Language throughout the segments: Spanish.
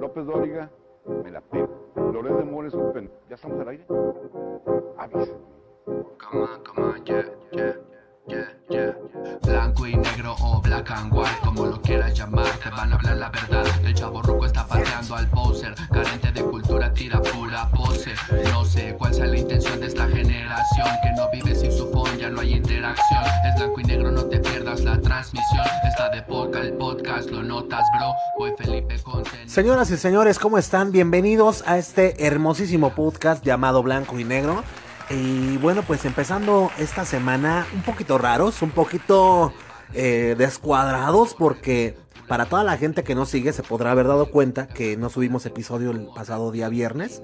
López Dóriga, me la pego. Loret de Mores. ¿Ya estamos al aire? Avísenme. Come on, come on, yeah, yeah, yeah, yeah. Blanco y negro o black and white, como lo quieras llamar, te van a hablar la verdad. El chavo ruco está pateando al poser, carente de cultura, tira pura pose. No sé cuál sea la intención de esta generación, que no vive sin su phone, ya no hay interacción. Es blanco y negro, no te pierdas la transmisión. Está de poca el podcast, lo notas, bro. Voy Felipe con Señoras y señores, ¿cómo están? Bienvenidos a este hermosísimo podcast llamado Blanco y Negro. Y bueno, pues empezando esta semana un poquito raros, un poquito eh, descuadrados porque para toda la gente que nos sigue se podrá haber dado cuenta que no subimos episodio el pasado día viernes.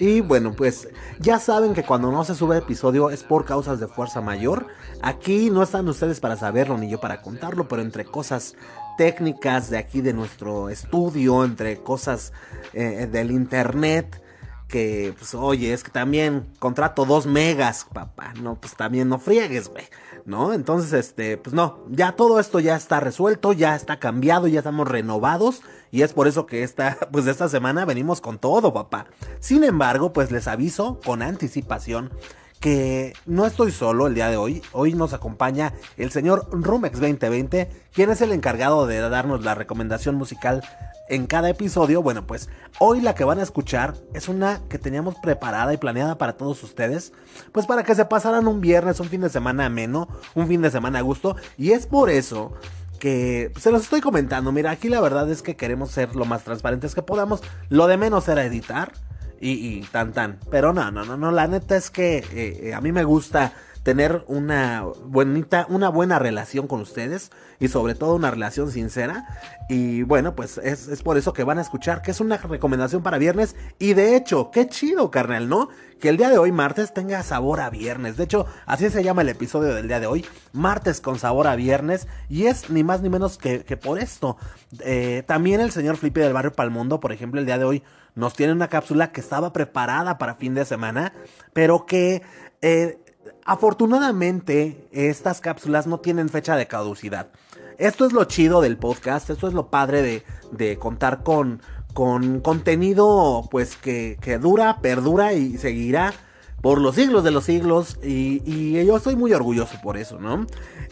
Y bueno, pues ya saben que cuando no se sube episodio es por causas de fuerza mayor. Aquí no están ustedes para saberlo ni yo para contarlo, pero entre cosas técnicas de aquí de nuestro estudio, entre cosas eh, del internet, que pues oye, es que también contrato dos megas, papá, no, pues también no friegues, güey. ¿no? Entonces, este, pues no, ya todo esto ya está resuelto, ya está cambiado, ya estamos renovados y es por eso que esta, pues esta semana venimos con todo, papá. Sin embargo, pues les aviso con anticipación que no estoy solo el día de hoy. Hoy nos acompaña el señor Rumex 2020, quien es el encargado de darnos la recomendación musical en cada episodio. Bueno, pues hoy la que van a escuchar es una que teníamos preparada y planeada para todos ustedes. Pues para que se pasaran un viernes, un fin de semana ameno, un fin de semana a gusto. Y es por eso que se los estoy comentando. Mira, aquí la verdad es que queremos ser lo más transparentes que podamos. Lo de menos era editar. Y, tan tan. Pero no, no, no, no. La neta es que eh, eh, a mí me gusta tener una bonita, una buena relación con ustedes y sobre todo una relación sincera. Y bueno, pues es, por eso que van a escuchar que es una recomendación para viernes. Y de hecho, qué chido, carnal, ¿no? Que el día de hoy, martes, tenga sabor a viernes. De hecho, así se llama el episodio del día de hoy. Martes con sabor a viernes. Y es ni más ni menos que, por esto. Eh, también el señor Flippy del barrio Palmundo, por ejemplo, el día de hoy nos tiene una cápsula que estaba preparada para fin de semana, pero que eh, Afortunadamente, estas cápsulas no tienen fecha de caducidad. Esto es lo chido del podcast, esto es lo padre de, contar con, con contenido pues que, dura, perdura y seguirá por los siglos de los siglos y, yo estoy muy orgulloso por eso, ¿no?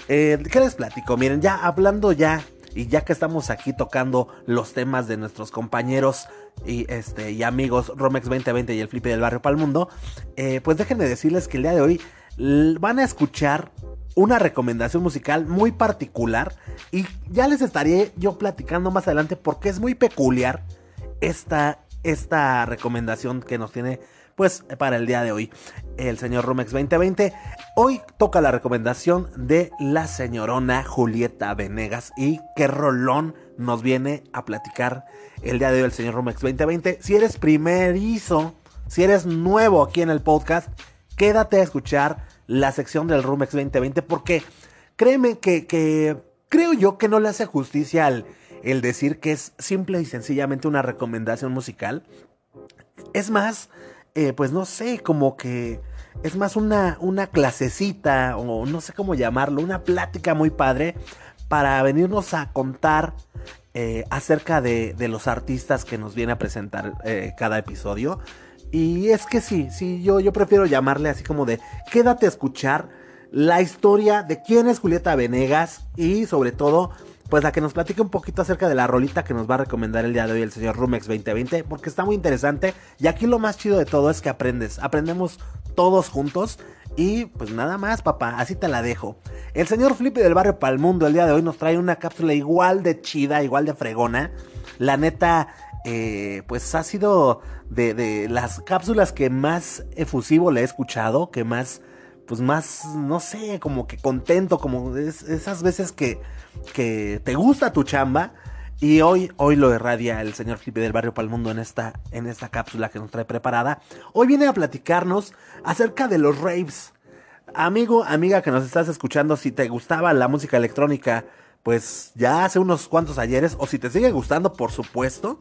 Eh, ¿Qué les platico? Miren, ya hablando ya y ya que estamos aquí tocando los temas de nuestros compañeros y, este, y amigos Romex 2020 y el Flippy del Barrio Palmundo, eh, pues déjenme decirles que el día de hoy van a escuchar una recomendación musical muy particular y ya les estaré yo platicando más adelante porque es muy peculiar esta, esta recomendación que nos tiene pues para el día de hoy el señor Rumex 2020. Hoy toca la recomendación de la señorona Julieta Venegas y qué rolón nos viene a platicar el día de hoy el señor Rumex 2020. Si eres primerizo, si eres nuevo aquí en el podcast, quédate a escuchar la sección del Rumex 2020 porque créeme que, creo yo que no le hace justicia al el decir que es simple y sencillamente una recomendación musical. Es más, eh, pues no sé, como que es más una, una clasecita o no sé cómo llamarlo, una plática muy padre para venirnos a contar eh, acerca de, de, los artistas que nos viene a presentar eh, cada episodio. Y es que sí, sí, yo, yo prefiero llamarle así como de quédate a escuchar la historia de quién es Julieta Venegas y sobre todo pues a que nos platique un poquito acerca de la rolita que nos va a recomendar el día de hoy el señor Rumex 2020 porque está muy interesante y aquí lo más chido de todo es que aprendes, aprendemos todos juntos y pues nada más papá, así te la dejo. El señor Flippy del barrio Palmundo el día de hoy nos trae una cápsula igual de chida, igual de fregona. La neta, eh, pues ha sido de, las cápsulas que más efusivo le he escuchado, que más, pues más, no sé, como que contento, como esas veces que, que te gusta tu chamba. Y hoy, hoy lo irradia el señor Felipe del Barrio Palmundo en esta, en esta cápsula que nos trae preparada. Hoy viene a platicarnos acerca de los raves. Amigo, amiga que nos estás escuchando, si te gustaba la música electrónica, pues ya hace unos cuantos ayeres, o si te sigue gustando, por supuesto,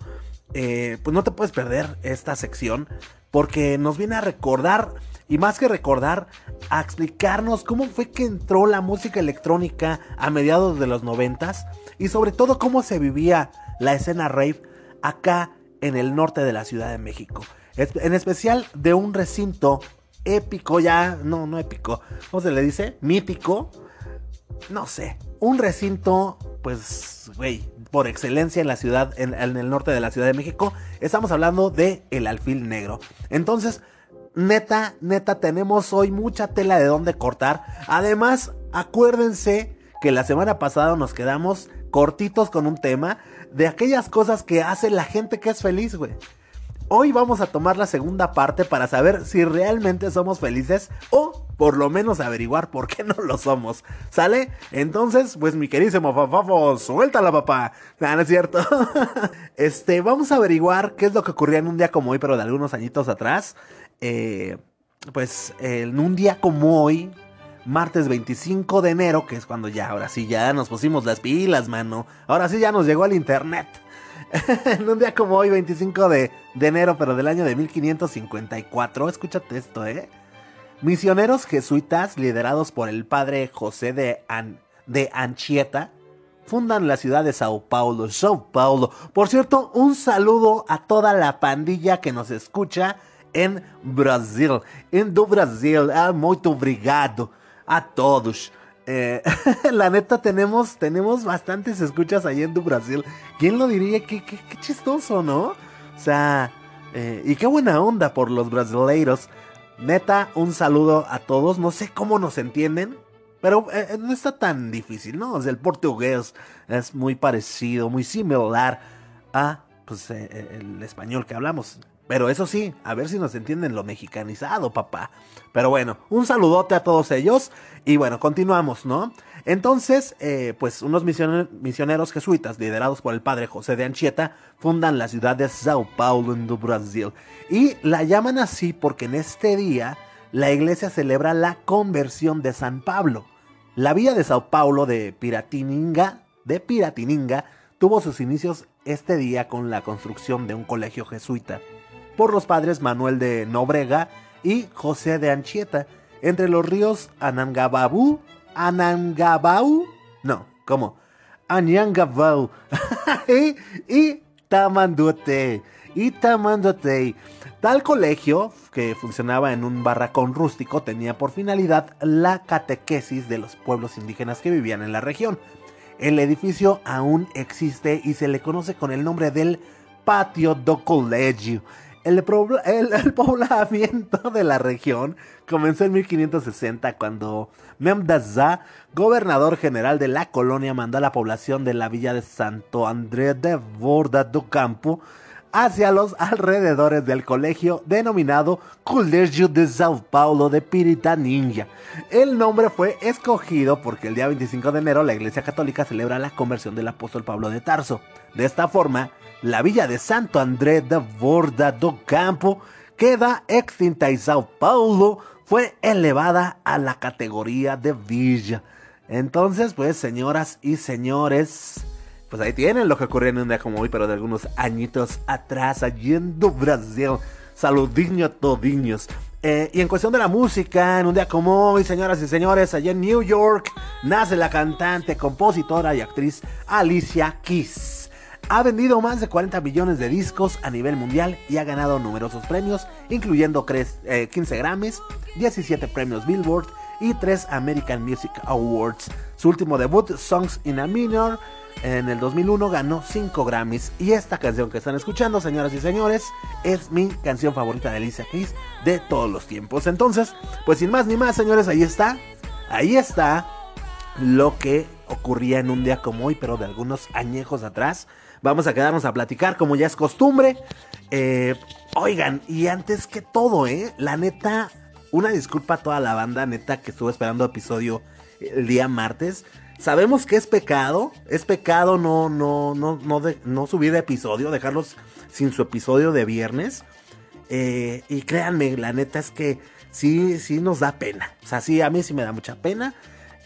eh, pues no te puedes perder esta sección porque nos viene a recordar, y más que recordar, a explicarnos cómo fue que entró la música electrónica a mediados de los noventas y sobre todo cómo se vivía la escena rave acá en el norte de la Ciudad de México. En especial de un recinto épico, ya, no, no épico, ¿cómo se le dice? Mítico, no sé, un recinto, pues, güey, por excelencia en la ciudad, en, el norte de la Ciudad de México. Estamos hablando de el alfil negro. Entonces, neta, neta, tenemos hoy mucha tela de dónde cortar. Además, acuérdense que la semana pasada nos quedamos cortitos con un tema de aquellas cosas que hace la gente que es feliz, güey. Hoy vamos a tomar la segunda parte para saber si realmente somos felices o por lo menos averiguar por qué no lo somos. ¿Sale? Entonces, pues mi querísimo Fafafo, suéltala papá. No, es cierto. este, vamos a averiguar qué es lo que ocurría en un día como hoy, pero de algunos añitos atrás. Eh, pues en un día como hoy, martes 25 de enero, que es cuando ya, ahora sí, ya nos pusimos las pilas, mano. Ahora sí ya nos llegó al internet. en un día como hoy, 25 de, de, enero, pero del año de 1554, escúchate esto, ¿eh? Misioneros jesuitas liderados por el padre José de, de Anchieta fundan la ciudad de Sao Paulo, Paulo. Por cierto, un saludo a toda la pandilla que nos escucha en Brasil, en do Brasil. Ah, muito obrigado a todos. Eh, la neta, tenemos, tenemos bastantes escuchas ahí en Du Brasil. ¿Quién lo diría? Qué, qué, qué chistoso, ¿no? O sea, eh, y qué buena onda por los brasileiros. Neta, un saludo a todos. No sé cómo nos entienden, pero eh, no está tan difícil, ¿no? El portugués es muy parecido, muy similar a pues, el español que hablamos. Pero eso sí, a ver si nos entienden lo mexicanizado, papá. Pero bueno, un saludote a todos ellos. Y bueno, continuamos, ¿no? Entonces, eh, pues unos misioneros jesuitas, liderados por el padre José de Anchieta, fundan la ciudad de Sao Paulo, en Brasil. Y la llaman así porque en este día la iglesia celebra la conversión de San Pablo. La villa de Sao Paulo de Piratininga, de Piratininga, tuvo sus inicios este día con la construcción de un colegio jesuita por los padres Manuel de Nobrega y José de Anchieta, entre los ríos Anangababu, Anangabau, no, ¿cómo? Anyangabau y, y y Tamanduete. Tal colegio, que funcionaba en un barracón rústico, tenía por finalidad la catequesis de los pueblos indígenas que vivían en la región. El edificio aún existe y se le conoce con el nombre del Patio do Colegio el, poblamiento de la región comenzó en 1560 cuando Memdaza, gobernador general de la colonia, mandó a la población de la villa de Santo André de Borda do Campo hacia los alrededores del colegio denominado Colegio de Sao Paulo de Piritaninha. El nombre fue escogido porque el día 25 de enero la Iglesia Católica celebra la conversión del apóstol Pablo de Tarso. De esta forma, la villa de Santo André de Borda do Campo queda extinta y Sao Paulo fue elevada a la categoría de villa. Entonces, pues, señoras y señores, pues ahí tienen lo que ocurrió en un día como hoy, pero de algunos añitos atrás, allí en Brasil. Saludiño todiños. Eh, y en cuestión de la música, en un día como hoy, señoras y señores, allí en New York, nace la cantante, compositora y actriz Alicia Keys ha vendido más de 40 millones de discos a nivel mundial y ha ganado numerosos premios, incluyendo 15 eh, Grammys, 17 premios Billboard y 3 American Music Awards. Su último debut, Songs in a Minor, en el 2001 ganó 5 Grammys. Y esta canción que están escuchando, señoras y señores, es mi canción favorita de Alicia Keys de todos los tiempos. Entonces, pues sin más ni más, señores, ahí está. Ahí está lo que ocurría en un día como hoy, pero de algunos añejos atrás. Vamos a quedarnos a platicar como ya es costumbre. Eh, oigan, y antes que todo, ¿eh? La neta, una disculpa a toda la banda, neta, que estuvo esperando episodio el día martes. Sabemos que es pecado, es pecado no, no, no, no, no subir episodio, dejarlos sin su episodio de viernes. Eh, y créanme, la neta es que sí, sí nos da pena. O sea, sí, a mí sí me da mucha pena.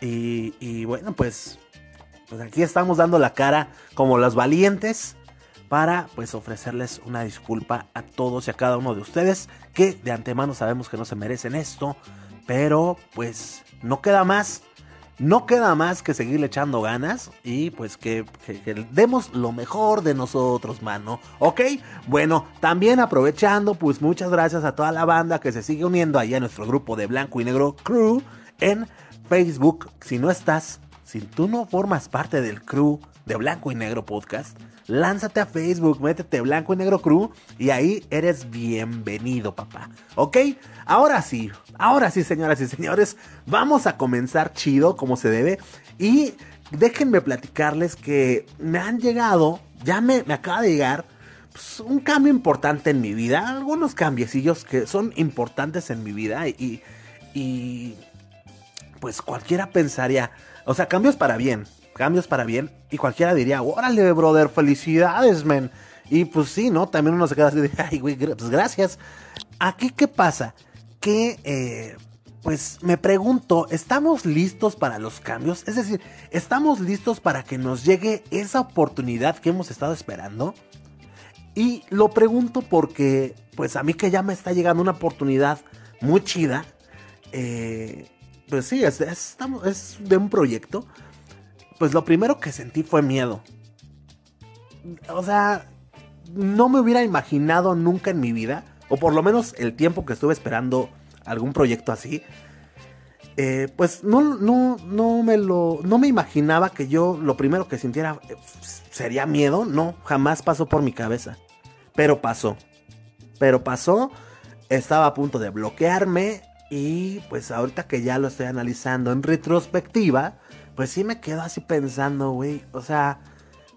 Y, y bueno, pues pues aquí estamos dando la cara como los valientes para pues ofrecerles una disculpa a todos y a cada uno de ustedes que de antemano sabemos que no se merecen esto, pero pues no queda más no queda más que seguirle echando ganas y pues que, demos lo mejor de nosotros, mano. ¿Ok? Bueno, también aprovechando, pues muchas gracias a toda la banda que se sigue uniendo ahí a nuestro grupo de Blanco y Negro Crew en Facebook. Si no estás, si tú no formas parte del crew de Blanco y Negro Podcast, lánzate a Facebook, métete Blanco y Negro Crew y ahí eres bienvenido, papá. ¿Ok? Ahora sí, ahora sí, señoras y señores, vamos a comenzar chido como se debe. Y déjenme platicarles que me han llegado, ya me, me acaba de llegar pues, un cambio importante en mi vida. Algunos cambiecillos que son importantes en mi vida y, y pues cualquiera pensaría, o sea, cambios para bien, cambios para bien. Y cualquiera diría, órale, brother, felicidades, men. Y pues sí, ¿no? También uno se queda así de, ay, güey, pues gracias. Aquí, ¿qué pasa? Que, eh, pues me pregunto, ¿estamos listos para los cambios? Es decir, ¿estamos listos para que nos llegue esa oportunidad que hemos estado esperando? Y lo pregunto porque, pues a mí que ya me está llegando una oportunidad muy chida, eh, pues sí, es, de un proyecto pues lo primero que sentí fue miedo. O sea, no me hubiera imaginado nunca en mi vida, o por lo menos el tiempo que estuve esperando algún proyecto así, eh, pues no, no, no me lo, no me imaginaba que yo lo primero que sintiera eh, sería miedo, no, jamás pasó por mi cabeza, pero pasó, pero pasó, estaba a punto de bloquearme y pues ahorita que ya lo estoy analizando en retrospectiva, pues sí me quedo así pensando, güey. O sea,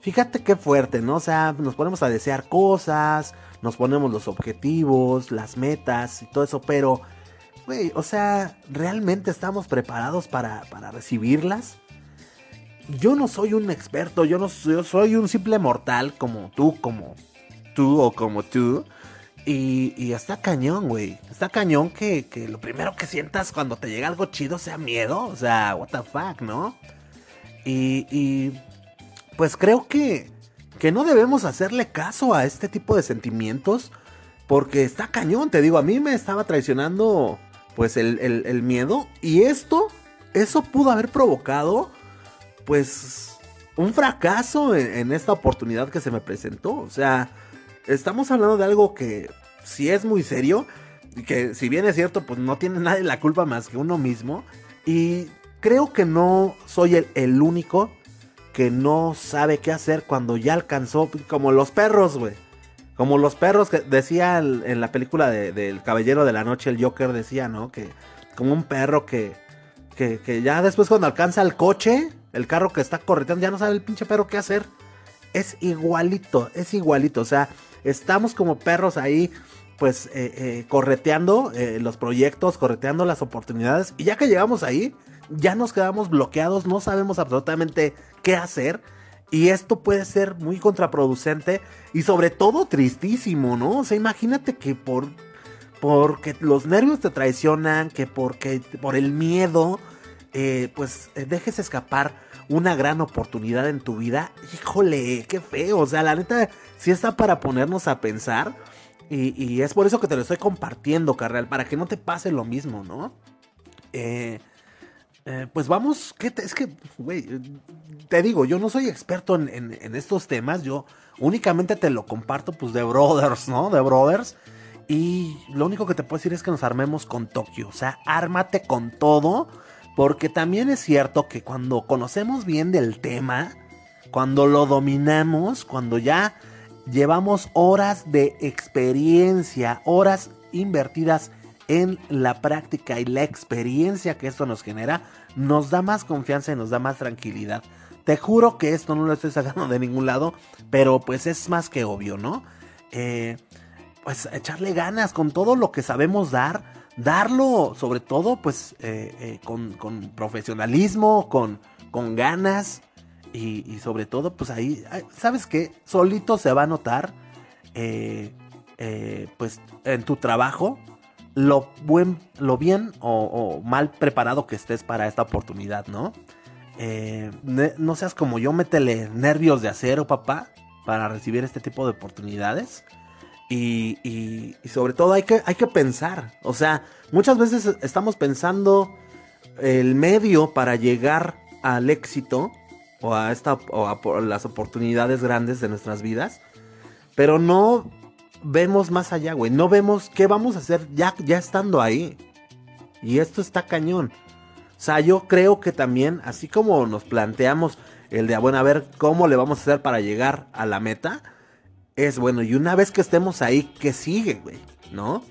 fíjate qué fuerte, ¿no? O sea, nos ponemos a desear cosas, nos ponemos los objetivos, las metas y todo eso, pero, güey, o sea, ¿realmente estamos preparados para, para recibirlas? Yo no soy un experto, yo no soy un simple mortal como tú, como tú o como tú. Y, y está cañón, güey. Está cañón que, que, lo primero que sientas cuando te llega algo chido sea miedo. O sea, what the fuck, ¿no? Y, y pues creo que, que no debemos hacerle caso a este tipo de sentimientos. Porque está cañón, te digo, a mí me estaba traicionando pues el, el, miedo. Y esto, eso pudo haber provocado pues un fracaso en esta oportunidad que se me presentó. O sea estamos hablando de algo que sí es muy serio. Y que si bien es cierto, pues no tiene nadie la culpa más que uno mismo. Y creo que no soy el, el único que no sabe qué hacer cuando ya alcanzó. Como los perros, güey. Como los perros que decía en la película del de, de Caballero de la Noche, el Joker decía, ¿no? Que como un perro que, que, que ya después cuando alcanza el coche, el carro que está correteando, ya no sabe el pinche perro qué hacer. Es igualito, es igualito. O sea, estamos como perros ahí, pues, eh, eh, correteando eh, los proyectos, correteando las oportunidades. Y ya que llegamos ahí, ya nos quedamos bloqueados, no sabemos absolutamente qué hacer. Y esto puede ser muy contraproducente y sobre todo tristísimo, ¿no? O sea, imagínate que por porque los nervios te traicionan, que porque por el miedo, pues dejes escapar una gran oportunidad en tu vida. Híjole, qué feo. O sea, la neta, sí está para ponernos a pensar. Y, es por eso que te lo estoy compartiendo, carnal, para que no te pase lo mismo, ¿no? Eh, eh, pues vamos, ¿qué te, es que, güey, te digo, yo no soy experto en, en, en, estos temas, yo únicamente te lo comparto pues de brothers, ¿no? De brothers. Y lo único que te puedo decir es que nos armemos con Tokio, o sea, ármate con todo, porque también es cierto que cuando conocemos bien del tema, cuando lo dominamos, cuando ya llevamos horas de experiencia, horas invertidas en la práctica y la experiencia que esto nos genera, nos da más confianza y nos da más tranquilidad. Te juro que esto no lo estoy sacando de ningún lado, pero pues es más que obvio, ¿no? Eh, pues echarle ganas con todo lo que sabemos dar, darlo sobre todo pues eh, eh, con, con, profesionalismo, con, con ganas y, sobre todo pues ahí, ¿sabes qué? Solito se va a notar eh, pues en tu trabajo lo, buen, lo bien o, mal preparado que estés para esta oportunidad, ¿no? no seas como yo, métele nervios de acero, papá, para recibir este tipo de oportunidades. Y, y, sobre todo hay que, hay que pensar. O sea, muchas veces estamos pensando el medio para llegar al éxito o a, esta, o a las oportunidades grandes de nuestras vidas, pero no vemos más allá, güey. No vemos qué vamos a hacer ya, ya estando ahí. Y esto está cañón. O sea, yo creo que también, así como nos planteamos el de, bueno, a ver cómo le vamos a hacer para llegar a la meta, es bueno, y una vez que estemos ahí, ¿qué sigue, güey? ¿No?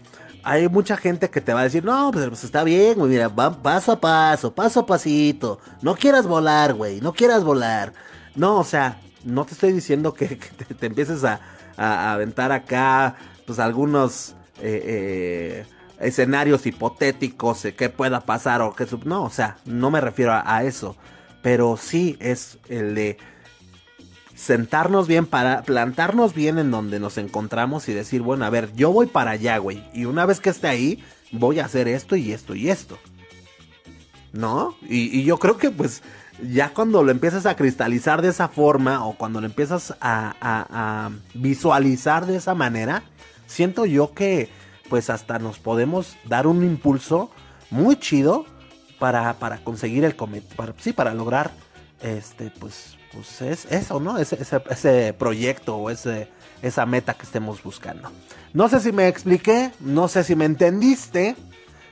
Hay mucha gente que te va a decir, no, pues, pues está bien, güey, mira, va paso a paso, paso a pasito. No quieras volar, güey, no quieras volar. No, o sea, no te estoy diciendo que, te, empieces a, aventar acá, pues algunos... Eh, eh, escenarios hipotéticos que pueda pasar o que no, o sea, no me refiero a, eso, pero sí es el de sentarnos bien para plantarnos bien en donde nos encontramos y decir, bueno, a ver, yo voy para allá, güey, y una vez que esté ahí, voy a hacer esto y esto y esto. ¿No? Y, yo creo que pues ya cuando lo empiezas a cristalizar de esa forma o cuando lo empiezas a visualizar de esa manera, siento yo que pues hasta nos podemos dar un impulso muy chido para, para conseguir el cometido, sí, para lograr este, pues, pues es eso, ¿no? Ese, ese, proyecto o ese, esa meta que estemos buscando. No sé si me expliqué, no sé si me entendiste.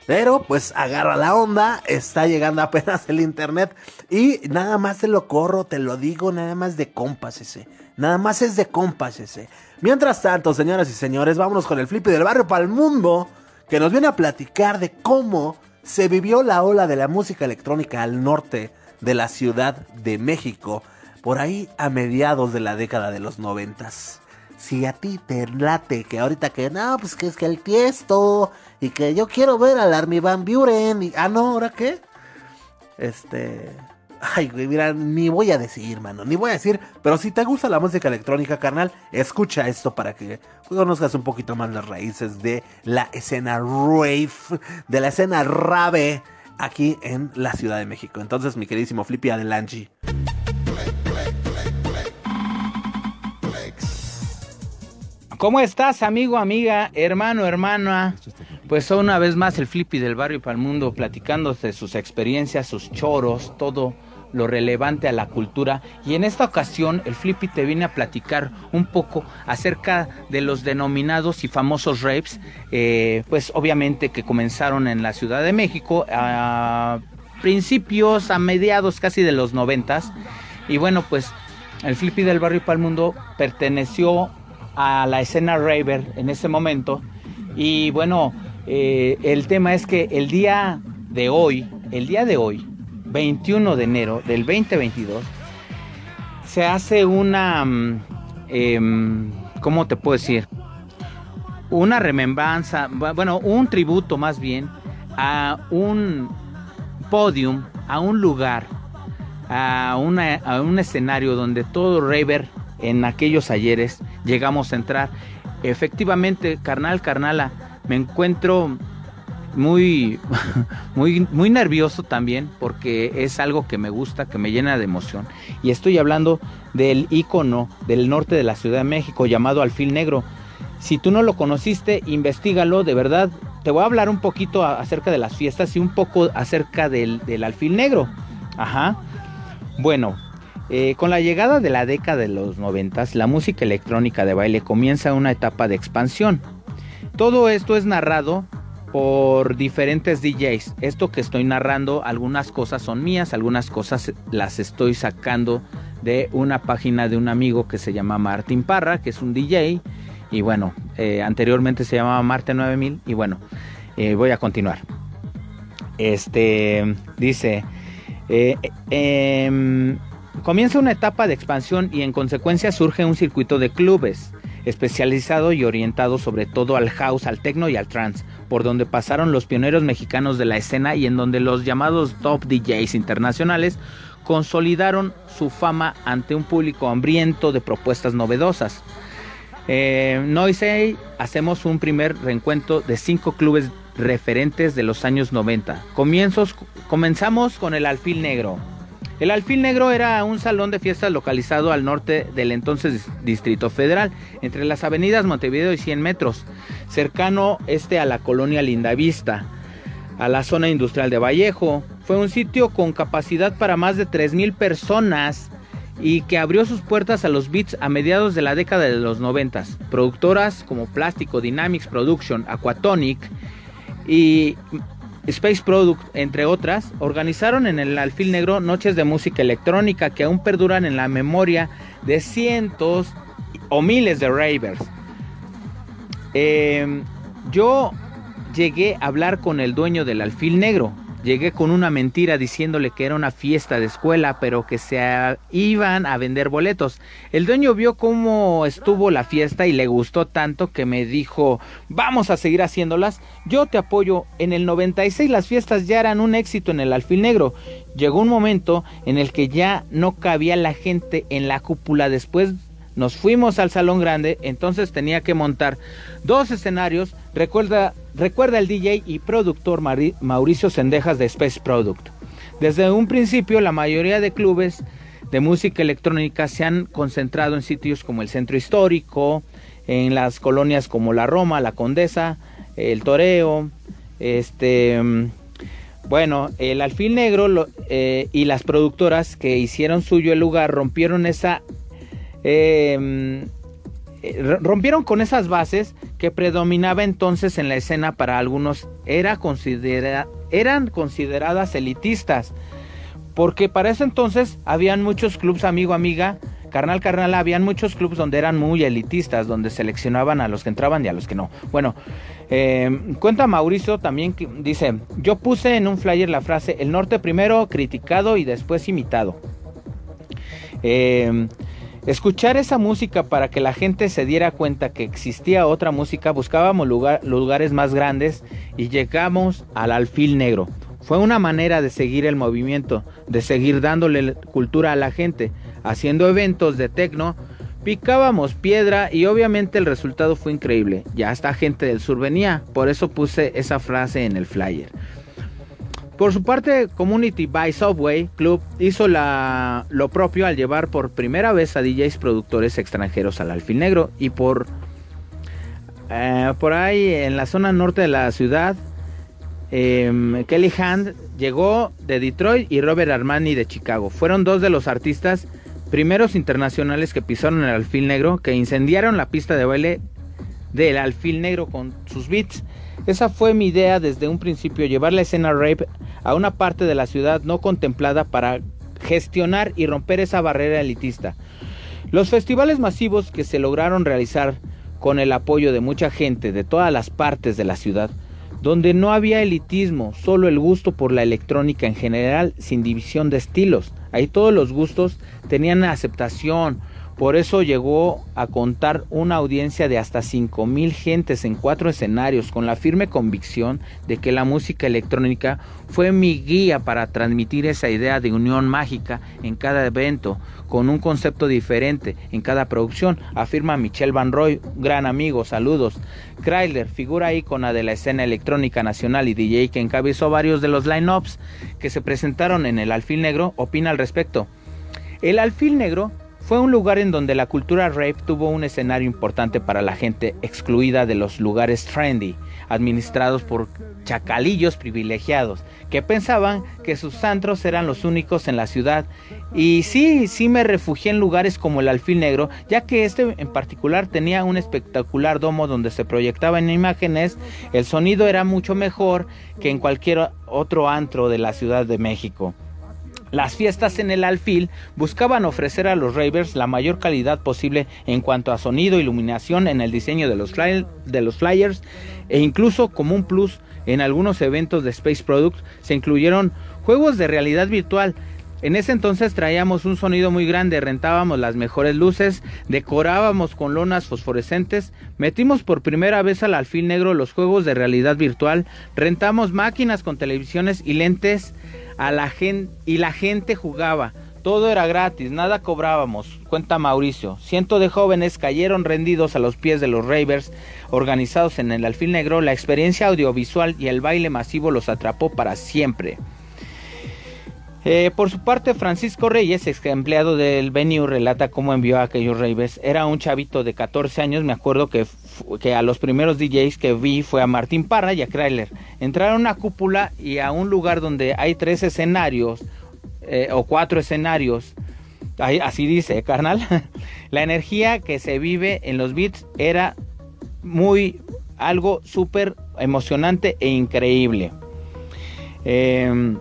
Pero pues agarra la onda, está llegando apenas el internet y nada más te lo corro, te lo digo, nada más de compas ese. Nada más es de compas ese. Mientras tanto, señoras y señores, vámonos con el flippy del barrio para el mundo, que nos viene a platicar de cómo se vivió la ola de la música electrónica al norte de la Ciudad de México, por ahí a mediados de la década de los noventas. Si a ti te late que ahorita que no, pues que es que el tiesto y que yo quiero ver al Army Van Buren y ah no, ¿ahora qué? Este, Ay, güey, mira, ni voy a decir, mano, ni voy a decir. Pero si te gusta la música electrónica, carnal, escucha esto para que conozcas un poquito más las raíces de la escena rave, de la escena rave aquí en la Ciudad de México. Entonces, mi queridísimo Flippy, adelante. ¿Cómo estás, amigo, amiga, hermano, hermana? Pues una vez más el Flippy del barrio para el mundo, platicando de sus experiencias, sus choros, todo lo relevante a la cultura y en esta ocasión el Flippy te viene a platicar un poco acerca de los denominados y famosos rapes, eh, pues obviamente que comenzaron en la Ciudad de México a principios, a mediados casi de los noventas y bueno pues el Flippy del Barrio para el Mundo perteneció a la escena raver en ese momento y bueno eh, el tema es que el día de hoy, el día de hoy 21 de enero del 2022 se hace una, mm, em, ¿cómo te puedo decir? Una remembranza, bueno, un tributo más bien a un podium, a un lugar, a, a un escenario donde todo Raver en aquellos ayeres llegamos a entrar. Efectivamente, carnal, carnala, me encuentro muy, muy, muy nervioso también porque es algo que me gusta, que me llena de emoción. Y estoy hablando del icono del norte de la Ciudad de México llamado Alfil Negro. Si tú no lo conociste, investigalo, de verdad. Te voy a hablar un poquito acerca de las fiestas y un poco acerca del, Alfil Negro. Ajá. Bueno, eh, con la llegada de la década de los noventas, la música electrónica de baile comienza una etapa de expansión. Todo esto es narrado por diferentes DJs. Esto que estoy narrando, algunas cosas son mías, algunas cosas las estoy sacando de una página de un amigo que se llama Martín Parra, que es un DJ. Y bueno, eh, anteriormente se llamaba Marte 9000. Y bueno, eh, voy a continuar. Este dice: em, Comienza una etapa de expansión y en consecuencia surge un circuito de clubes especializado y orientado sobre todo al house, al techno y al trance, por donde pasaron los pioneros mexicanos de la escena y en donde los llamados top DJs internacionales consolidaron su fama ante un público hambriento de propuestas novedosas. Eh, Noisey hacemos un primer reencuentro de cinco clubes referentes de los años 90. Comienzos, comenzamos con el Alfil Negro, el Alfil Negro era un salón de fiestas localizado al norte del entonces Distrito Federal, entre las avenidas Montevideo y 100 metros, cercano este a la colonia Lindavista. a la zona industrial de Vallejo. Fue un sitio con capacidad para más de 3.000 personas y que abrió sus puertas a los beats a mediados de la década de los 90. Productoras como Plástico, Dynamics Production, Aquatonic y Space Product, entre otras, organizaron en el Alfil Negro noches de música electrónica que aún perduran en la memoria de cientos o miles de ravers. Em, yo llegué a hablar con el dueño del Alfil Negro, Llegué con una mentira diciéndole que era una fiesta de escuela, pero que se iban a vender boletos. El dueño vio cómo estuvo la fiesta y le gustó tanto que me dijo, vamos a seguir haciéndolas. Yo te apoyo. En el 96 las fiestas ya eran un éxito en el Alfil Negro. Llegó un momento en el que ya no cabía la gente en la cúpula después nos fuimos al salón grande, entonces tenía que montar dos escenarios. Recuerda, recuerda el DJ y productor Mauricio Sendejas de Space Product. Desde un principio, la mayoría de clubes de música electrónica se han concentrado en sitios como el Centro Histórico, en las colonias como la Roma, la Condesa, el Toreo, este, bueno, el Alfil Negro eh, y las productoras que hicieron suyo el lugar rompieron esa Em, rompieron con esas bases que predominaba entonces en la escena para algunos era eran consideradas elitistas porque para ese entonces habían muchos clubs amigo amiga carnal carnal habían muchos clubs donde eran muy elitistas donde seleccionaban a los que entraban y a los que no. Bueno em, cuenta Mauricio también que dice yo puse en un flyer la frase el norte primero criticado y después imitado eh, Escuchar esa música para que la gente se diera cuenta que existía otra música, buscábamos lugares más grandes y llegamos al alfil negro. Fue una manera de seguir el movimiento, de seguir dándole cultura a la gente, haciendo eventos de tecno, picábamos piedra y obviamente el resultado fue increíble. Ya esta gente del sur venía, por eso puse esa frase en el flyer. Por su parte, Community by Subway Club hizo lo propio al llevar por primera vez a DJs productores extranjeros al Alfil Negro y por, eh, por ahí en la zona norte de la ciudad, em, Kelly Hand llegó de Detroit y Robert Armani de Chicago. Fueron dos de los artistas primeros internacionales que pisaron el Alfil Negro, que incendiaron la pista de baile del Alfil Negro con sus beats. Esa fue mi idea desde un principio, llevar la escena rape a una parte de la ciudad no contemplada para gestionar y romper esa barrera elitista. Los festivales masivos que se lograron realizar con el apoyo de mucha gente de todas las partes de la ciudad, donde no había elitismo, solo el gusto por la electrónica en general, sin división de estilos. Ahí todos los gustos tenían aceptación, por eso llegó a contar una audiencia de hasta 5.000 gentes en cuatro escenarios con la firme convicción de que la música electrónica fue mi guía para transmitir esa idea de unión mágica en cada evento, con un concepto diferente en cada producción, afirma Michelle Van Roy, gran amigo, saludos. Kryler, figura ícona de la escena electrónica nacional y DJ que encabezó varios de los line-ups que se presentaron en el Alfil Negro, opina al respecto. El Alfil Negro fue un lugar en donde la cultura rape tuvo un escenario importante para la gente excluida de los lugares trendy, administrados por chacalillos privilegiados, que pensaban que sus antros eran los únicos en la ciudad. Y sí, sí me refugié en lugares como el Alfil Negro, ya que este en particular tenía un espectacular domo donde se proyectaban imágenes, el sonido era mucho mejor que en cualquier otro antro de la Ciudad de México. Las fiestas en el alfil buscaban ofrecer a los ravers la mayor calidad posible en cuanto a sonido, iluminación en el diseño de los, de los flyers e incluso como un plus en algunos eventos de Space Product se incluyeron juegos de realidad virtual. En ese entonces traíamos un sonido muy grande, rentábamos las mejores luces, decorábamos con lonas fosforescentes, metimos por primera vez al alfil negro los juegos de realidad virtual, rentamos máquinas con televisiones y lentes a la gente y la gente jugaba. Todo era gratis, nada cobrábamos, cuenta Mauricio. Cientos de jóvenes cayeron rendidos a los pies de los ravers organizados en el Alfil Negro. La experiencia audiovisual y el baile masivo los atrapó para siempre. Eh, por su parte, Francisco Reyes, ex empleado del venue, relata cómo envió a aquellos raves. Era un chavito de 14 años, me acuerdo que, que a los primeros DJs que vi fue a Martín Parra y a Kryler. Entraron a una cúpula y a un lugar donde hay tres escenarios eh, o cuatro escenarios. así dice, carnal. La energía que se vive en los beats era muy algo súper emocionante e increíble. Eh,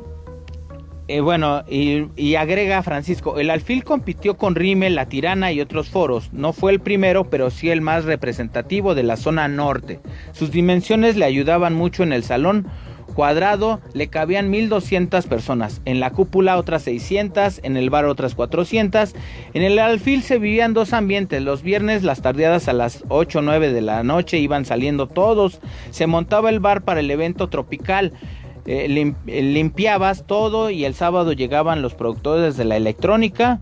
eh, bueno, y, agrega Francisco, el alfil compitió con Rimmel, La Tirana y otros foros. No fue el primero, pero sí el más representativo de la zona norte. Sus dimensiones le ayudaban mucho en el salón cuadrado, le cabían 1200 personas. En la cúpula otras 600, en el bar otras 400. En el alfil se vivían dos ambientes. Los viernes las tardeadas a las 8 o 9 de la noche iban saliendo todos. Se montaba el bar para el evento tropical. Eh, eh, limpiabas todo y el sábado llegaban los productores de la electrónica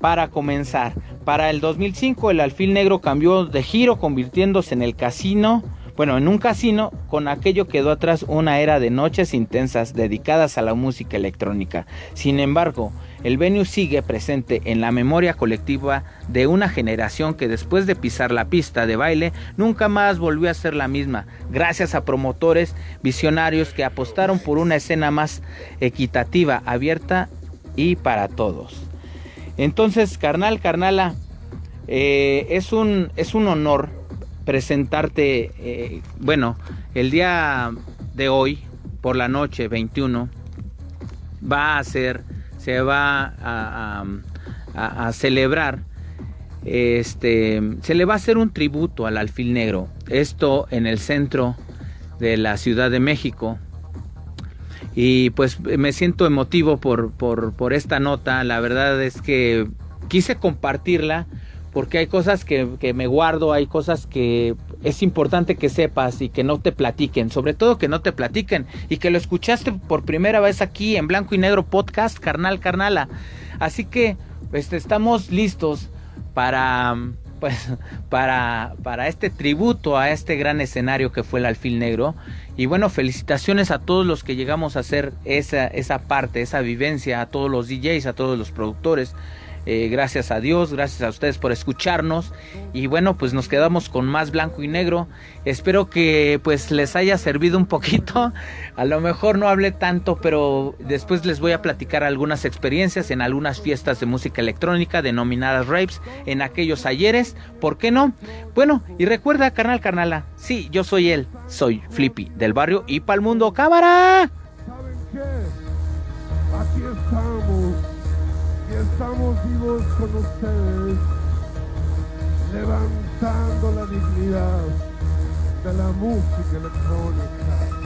para comenzar. Para el 2005 el alfil negro cambió de giro convirtiéndose en el casino bueno, en un casino, con aquello quedó atrás una era de noches intensas dedicadas a la música electrónica. Sin embargo, el venue sigue presente en la memoria colectiva de una generación que después de pisar la pista de baile nunca más volvió a ser la misma, gracias a promotores visionarios que apostaron por una escena más equitativa, abierta y para todos. Entonces, carnal, carnala, eh, es, un, es un honor presentarte, eh, bueno, el día de hoy, por la noche 21, va a ser, se va a, celebrar, este, se le va a hacer un tributo al alfil negro. Esto en el centro de la Ciudad de México. Y pues me siento emotivo por, por, por esta nota. La verdad es que quise compartirla porque hay cosas que, me guardo, hay cosas que es importante que sepas y que no te platiquen, sobre todo que no te platiquen y que lo escuchaste por primera vez aquí en Blanco y Negro Podcast, carnal, carnala. Así que pues, estamos listos para, pues, para, para este tributo a este gran escenario que fue el Alfil Negro. Y bueno, felicitaciones a todos los que llegamos a hacer esa, esa parte, esa vivencia, a todos los DJs, a todos los productores eh, gracias a Dios, gracias a ustedes por escucharnos. Y bueno, pues nos quedamos con más blanco y negro. Espero que pues les haya servido un poquito. A lo mejor no hablé tanto, pero después les voy a platicar algunas experiencias en algunas fiestas de música electrónica denominadas rapes en aquellos ayeres. ¿Por qué no? Bueno, y recuerda, carnal, carnala. Sí, yo soy él. Soy Flippy del barrio y el mundo. ¡Cámara! ¿Saben qué? Aquí estamos vivos con ustedes, levantando la dignidad de la música electrónica.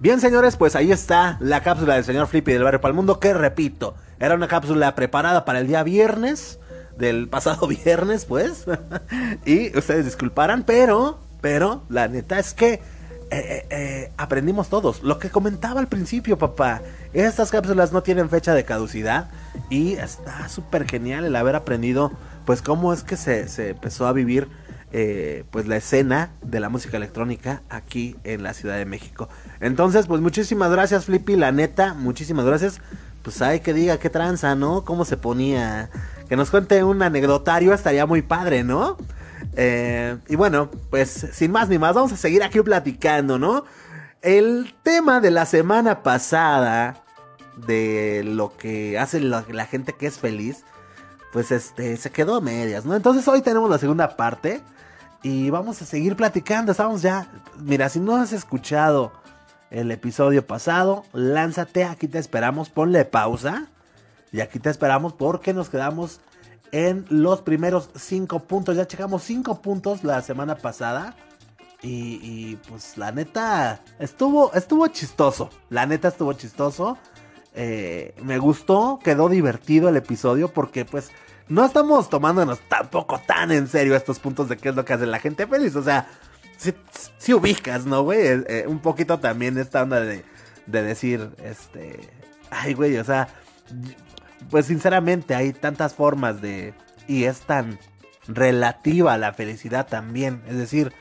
Bien, señores, pues ahí está la cápsula del señor Flippy del Barrio Palmundo, que repito, era una cápsula preparada para el día viernes, del pasado viernes, pues. y ustedes disculparán, pero, pero, la neta es que eh, eh, eh, aprendimos todos. Lo que comentaba al principio, papá. Estas cápsulas no tienen fecha de caducidad. Y está súper genial el haber aprendido, pues, cómo es que se, empezó a vivir, pues, la escena de la música electrónica aquí en la Ciudad de México. Entonces, pues, muchísimas gracias, Flippy. La neta, muchísimas gracias. Pues, hay que diga qué tranza, ¿no? Cómo se ponía. Que nos cuente un anecdotario estaría muy padre, ¿no? Eh, y bueno, pues sin más ni más, vamos a seguir aquí platicando, ¿no? El tema de la semana pasada, de lo que hace la, gente que es feliz, pues este, se quedó a medias, ¿no? Entonces hoy tenemos la segunda parte y vamos a seguir platicando. Estamos ya, mira, si no has escuchado el episodio pasado, lánzate, aquí te esperamos, ponle pausa. Y aquí te esperamos porque nos quedamos en los primeros cinco puntos. Ya checamos cinco puntos la semana pasada. Y, pues la neta estuvo, estuvo chistoso. La neta estuvo chistoso. Eh, me gustó, quedó divertido el episodio porque pues no estamos tomándonos tampoco tan en serio estos puntos de qué es lo que hace la gente feliz. O sea, si, ubicas, ¿no, güey? Eh, eh, un poquito también esta onda de, de decir, este, ay, güey, o sea, pues sinceramente hay tantas formas de... Y es tan relativa la felicidad también. Es decir,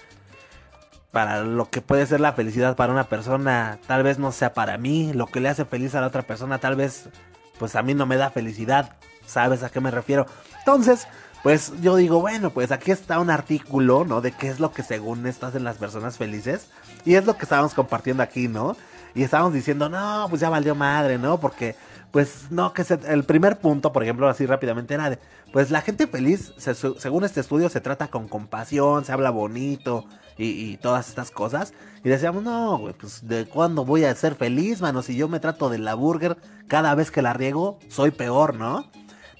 para lo que puede ser la felicidad para una persona, tal vez no sea para mí, lo que le hace feliz a la otra persona, tal vez pues a mí no me da felicidad, ¿sabes a qué me refiero? Entonces, pues yo digo, bueno, pues aquí está un artículo, ¿no? De qué es lo que según esto hacen las personas felices. Y es lo que estábamos compartiendo aquí, ¿no? Y estábamos diciendo, no, pues ya valió madre, ¿no? Porque, pues, no, que se- el primer punto, por ejemplo, así rápidamente era de, pues la gente feliz, según este estudio, se trata con compasión, se habla bonito y, y todas estas cosas. Y decíamos, no, güey, pues, ¿de cuándo voy a ser feliz, mano? Si yo me trato de la burger, cada vez que la riego, soy peor, ¿no?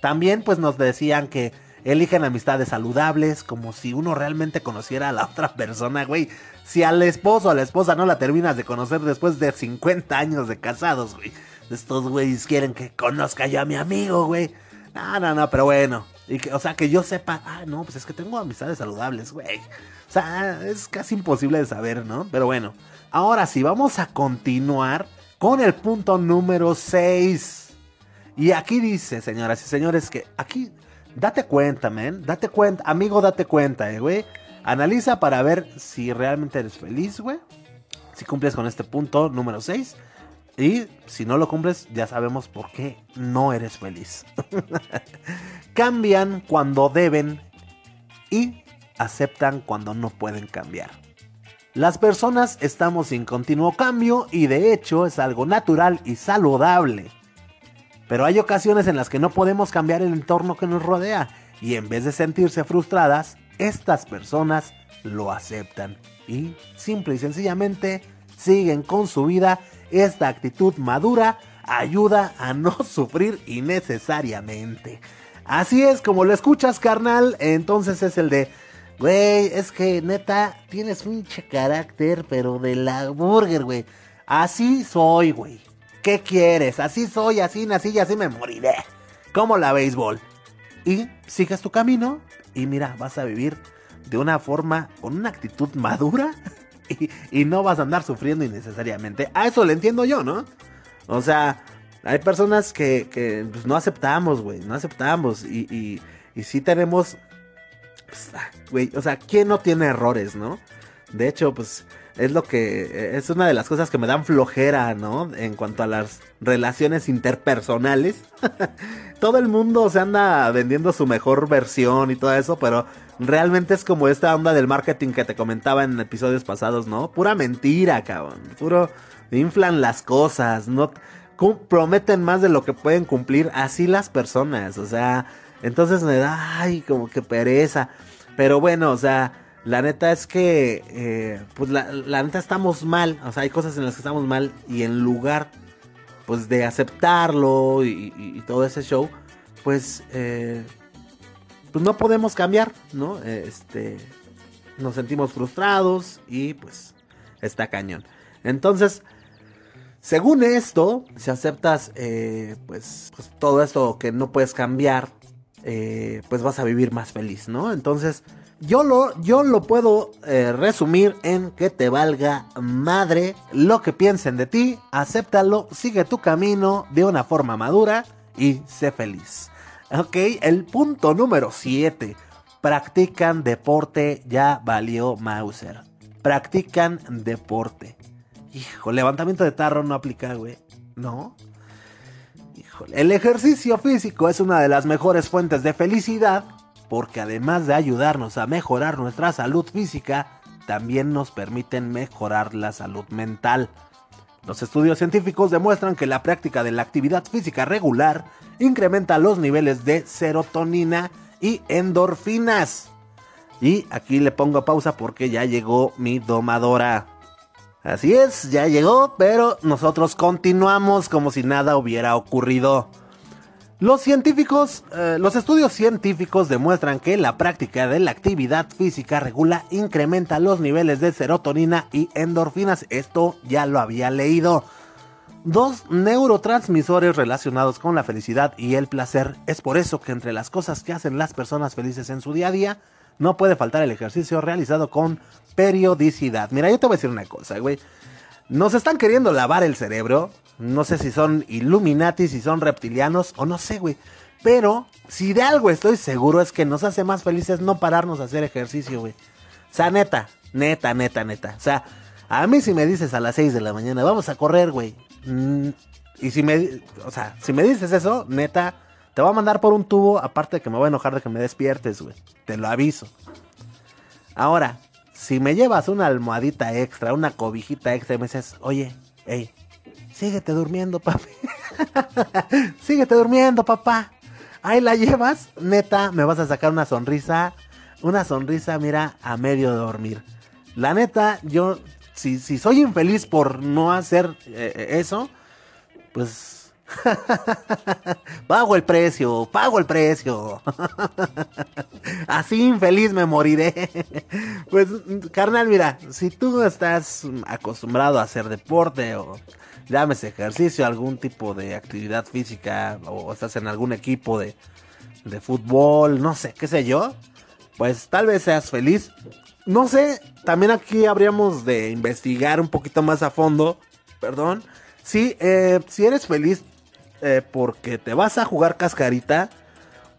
También pues nos decían que eligen amistades saludables, como si uno realmente conociera a la otra persona, güey. Si al esposo o a la esposa no la terminas de conocer después de 50 años de casados, güey. Estos güeyes quieren que conozca yo a mi amigo, güey. No, no, no, pero bueno. Y que, o sea, que yo sepa, ah, no, pues es que tengo amistades saludables, güey. O sea, es casi imposible de saber, ¿no? Pero bueno, ahora sí, vamos a continuar con el punto número 6. Y aquí dice, señoras y señores, que aquí, date cuenta, man, date cuenta, amigo, date cuenta, eh, güey. Analiza para ver si realmente eres feliz, güey. Si cumples con este punto número 6. Y si no lo cumples, ya sabemos por qué no eres feliz. Cambian cuando deben y aceptan cuando no pueden cambiar. Las personas estamos en continuo cambio y de hecho es algo natural y saludable. Pero hay ocasiones en las que no podemos cambiar el entorno que nos rodea y en vez de sentirse frustradas, estas personas lo aceptan y simple y sencillamente siguen con su vida. Esta actitud madura ayuda a no sufrir innecesariamente. Así es como lo escuchas, carnal. Entonces es el de, güey, es que neta tienes un carácter, pero de la burger, güey. Así soy, güey. ¿Qué quieres? Así soy, así nací y así me moriré. Como la béisbol. Y sigues tu camino y mira, vas a vivir de una forma, con una actitud madura y, no vas a andar sufriendo innecesariamente. A eso le entiendo yo, ¿no? O sea, hay personas que, que, pues, no aceptamos, güey, no aceptamos y, y, y sí tenemos, pues, ah, güey, o sea, ¿quién no tiene errores, no? De hecho, pues es lo que es una de las cosas que me dan flojera, ¿no? En cuanto a las relaciones interpersonales. todo el mundo se anda vendiendo su mejor versión y todo eso, pero realmente es como esta onda del marketing que te comentaba en episodios pasados, ¿no? Pura mentira, cabrón. Puro inflan las cosas, no prometen más de lo que pueden cumplir así las personas, o sea, entonces me da ay, como que pereza. Pero bueno, o sea, la neta es que, eh, pues la, la neta estamos mal, o sea, hay cosas en las que estamos mal y en lugar, pues de aceptarlo y, y- y todo ese show, pues, eh, pues no podemos cambiar, ¿no? Este, nos sentimos frustrados y pues está cañón. Entonces, según esto, si aceptas, eh, pues, pues todo esto que no puedes cambiar, eh, pues vas a vivir más feliz, ¿no? Entonces, yo lo, yo lo puedo eh, resumir en que te valga madre lo que piensen de ti, acéptalo, sigue tu camino de una forma madura y sé feliz. Ok, el punto número 7. Practican deporte, ya valió Mauser. Practican deporte. Hijo, levantamiento de tarro no aplica, güey. ¿No? Híjole. El ejercicio físico es una de las mejores fuentes de felicidad porque además de ayudarnos a mejorar nuestra salud física, también nos permiten mejorar la salud mental. Los estudios científicos demuestran que la práctica de la actividad física regular incrementa los niveles de serotonina y endorfinas. Y aquí le pongo pausa porque ya llegó mi domadora. Así es, ya llegó, pero nosotros continuamos como si nada hubiera ocurrido. Los científicos, eh, los estudios científicos demuestran que la práctica de la actividad física regula, incrementa los niveles de serotonina y endorfinas. Esto ya lo había leído. Dos neurotransmisores relacionados con la felicidad y el placer. Es por eso que entre las cosas que hacen las personas felices en su día a día, no puede faltar el ejercicio realizado con periodicidad. Mira, yo te voy a decir una cosa, güey. Nos están queriendo lavar el cerebro. No sé si son Illuminati, si son reptilianos o no sé, güey. Pero si de algo estoy seguro es que nos hace más felices no pararnos a hacer ejercicio, güey. O sea, neta, Neta, neta, neta. O sea, a mí si me dices a las 6 de la mañana, vamos a correr, güey. mm, y si me, o sea, si me dices eso, neta, te voy a mandar por un tubo, aparte de que me voy a enojar de que me despiertes, güey. Te lo aviso. Ahora, si me llevas una almohadita extra, una cobijita extra y me dices, oye, hey, síguete durmiendo, papi. síguete durmiendo, papá. Ahí la llevas, neta, me vas a sacar una sonrisa, una sonrisa, mira, a medio dormir. La neta, yo, si, si soy infeliz por no hacer eh, eso, pues pago el precio, pago el precio. Así infeliz me moriré. Pues, carnal, mira, si tú estás acostumbrado a hacer deporte o llámese ejercicio, algún tipo de actividad física o estás en algún equipo de, de fútbol, no sé, qué sé yo, pues tal vez seas feliz. No sé, también aquí habríamos de investigar un poquito más a fondo, perdón. Si, eh, si eres feliz eh, porque te vas a jugar cascarita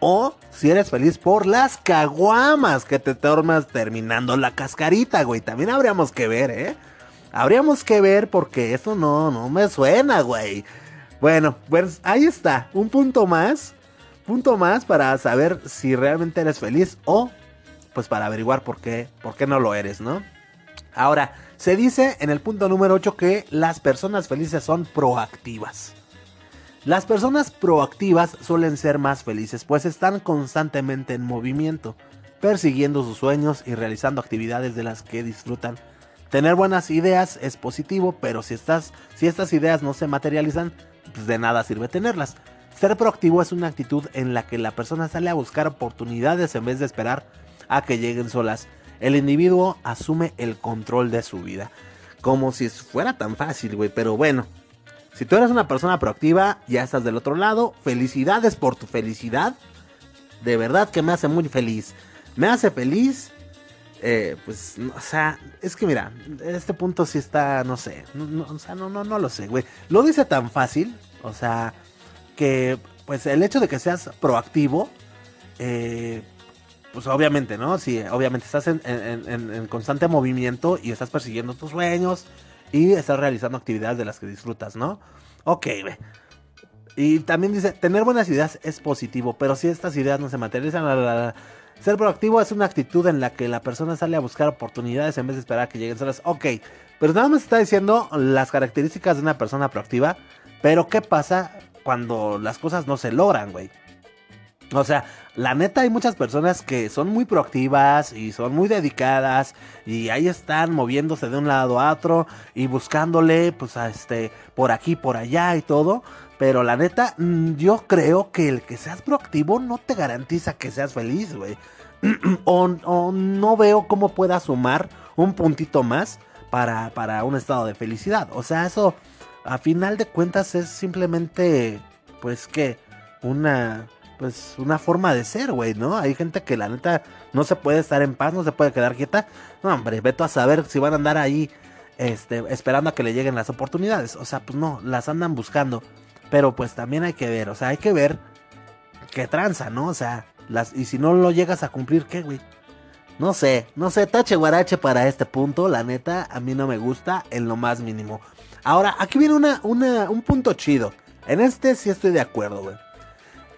o si eres feliz por las caguamas que te tomas terminando la cascarita, güey. También habríamos que ver, ¿eh? Habríamos que ver porque eso no, no me suena, güey. Bueno, pues ahí está, un punto más. Punto más para saber si realmente eres feliz o pues para averiguar por qué, por qué no lo eres, ¿no? Ahora, se dice en el punto número 8 que las personas felices son proactivas. Las personas proactivas suelen ser más felices, pues están constantemente en movimiento, persiguiendo sus sueños y realizando actividades de las que disfrutan. Tener buenas ideas es positivo, pero si, si estas ideas no se materializan, pues de nada sirve tenerlas. Ser proactivo es una actitud en la que la persona sale a buscar oportunidades en vez de esperar a que lleguen solas. El individuo asume el control de su vida. Como si fuera tan fácil, güey, pero bueno. Si tú eres una persona proactiva, ya estás del otro lado. Felicidades por tu felicidad. De verdad que me hace muy feliz. Me hace feliz. Eh, pues, o sea, es que mira, este punto sí está, no sé. No, no, o sea, no, no, no lo sé, güey. Lo dice tan fácil. O sea, que pues el hecho de que seas proactivo. Eh, pues obviamente, ¿no? Sí, obviamente estás en, en- constante movimiento y estás persiguiendo tus sueños y estás realizando actividades de las que disfrutas, ¿no? Ok, ve. Y también dice, tener buenas ideas es positivo, pero si estas ideas no se materializan, la, la, la, ser proactivo es una actitud en la que la persona sale a buscar oportunidades en vez de esperar a que lleguen solas. Ok, pero nada más está diciendo las características de una persona proactiva, pero ¿qué pasa cuando las cosas no se logran, güey? O sea, la neta hay muchas personas que son muy proactivas y son muy dedicadas y ahí están moviéndose de un lado a otro y buscándole pues a este por aquí, por allá y todo, pero la neta mm, yo creo que el que seas proactivo no te garantiza que seas feliz, güey. o, o no veo cómo pueda sumar un puntito más para, para un estado de felicidad. O sea, eso a final de cuentas es simplemente pues que una pues una forma de ser, güey, ¿no? Hay gente que la neta no se puede estar en paz, no se puede quedar quieta. No, hombre, veto a saber si van a andar ahí este esperando a que le lleguen las oportunidades. O sea, pues no, las andan buscando. Pero pues también hay que ver, o sea, hay que ver qué tranza, ¿no? O sea, las y si no lo llegas a cumplir, ¿qué, güey? No sé, no sé, tache guarache para este punto, la neta, a mí no me gusta en lo más mínimo. Ahora, aquí viene una, una, un punto chido. En este sí estoy de acuerdo, güey.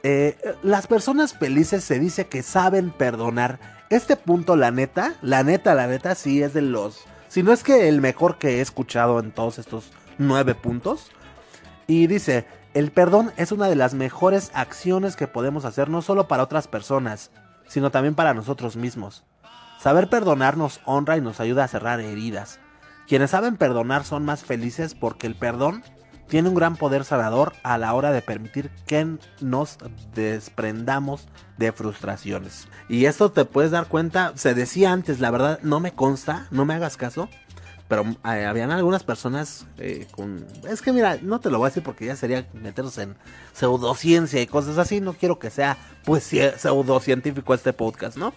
Eh, las personas felices se dice que saben perdonar. Este punto, la neta, la neta, la neta, sí es de los. Si no es que el mejor que he escuchado en todos estos nueve puntos. Y dice: El perdón es una de las mejores acciones que podemos hacer, no solo para otras personas, sino también para nosotros mismos. Saber perdonar nos honra y nos ayuda a cerrar heridas. Quienes saben perdonar son más felices porque el perdón tiene un gran poder sanador a la hora de permitir que nos desprendamos de frustraciones. Y esto te puedes dar cuenta, se decía antes, la verdad no me consta, no me hagas caso, pero eh, habían algunas personas eh, con... Es que mira, no te lo voy a decir porque ya sería meternos en pseudociencia y cosas así, no quiero que sea pues cie- pseudocientífico este podcast, ¿no?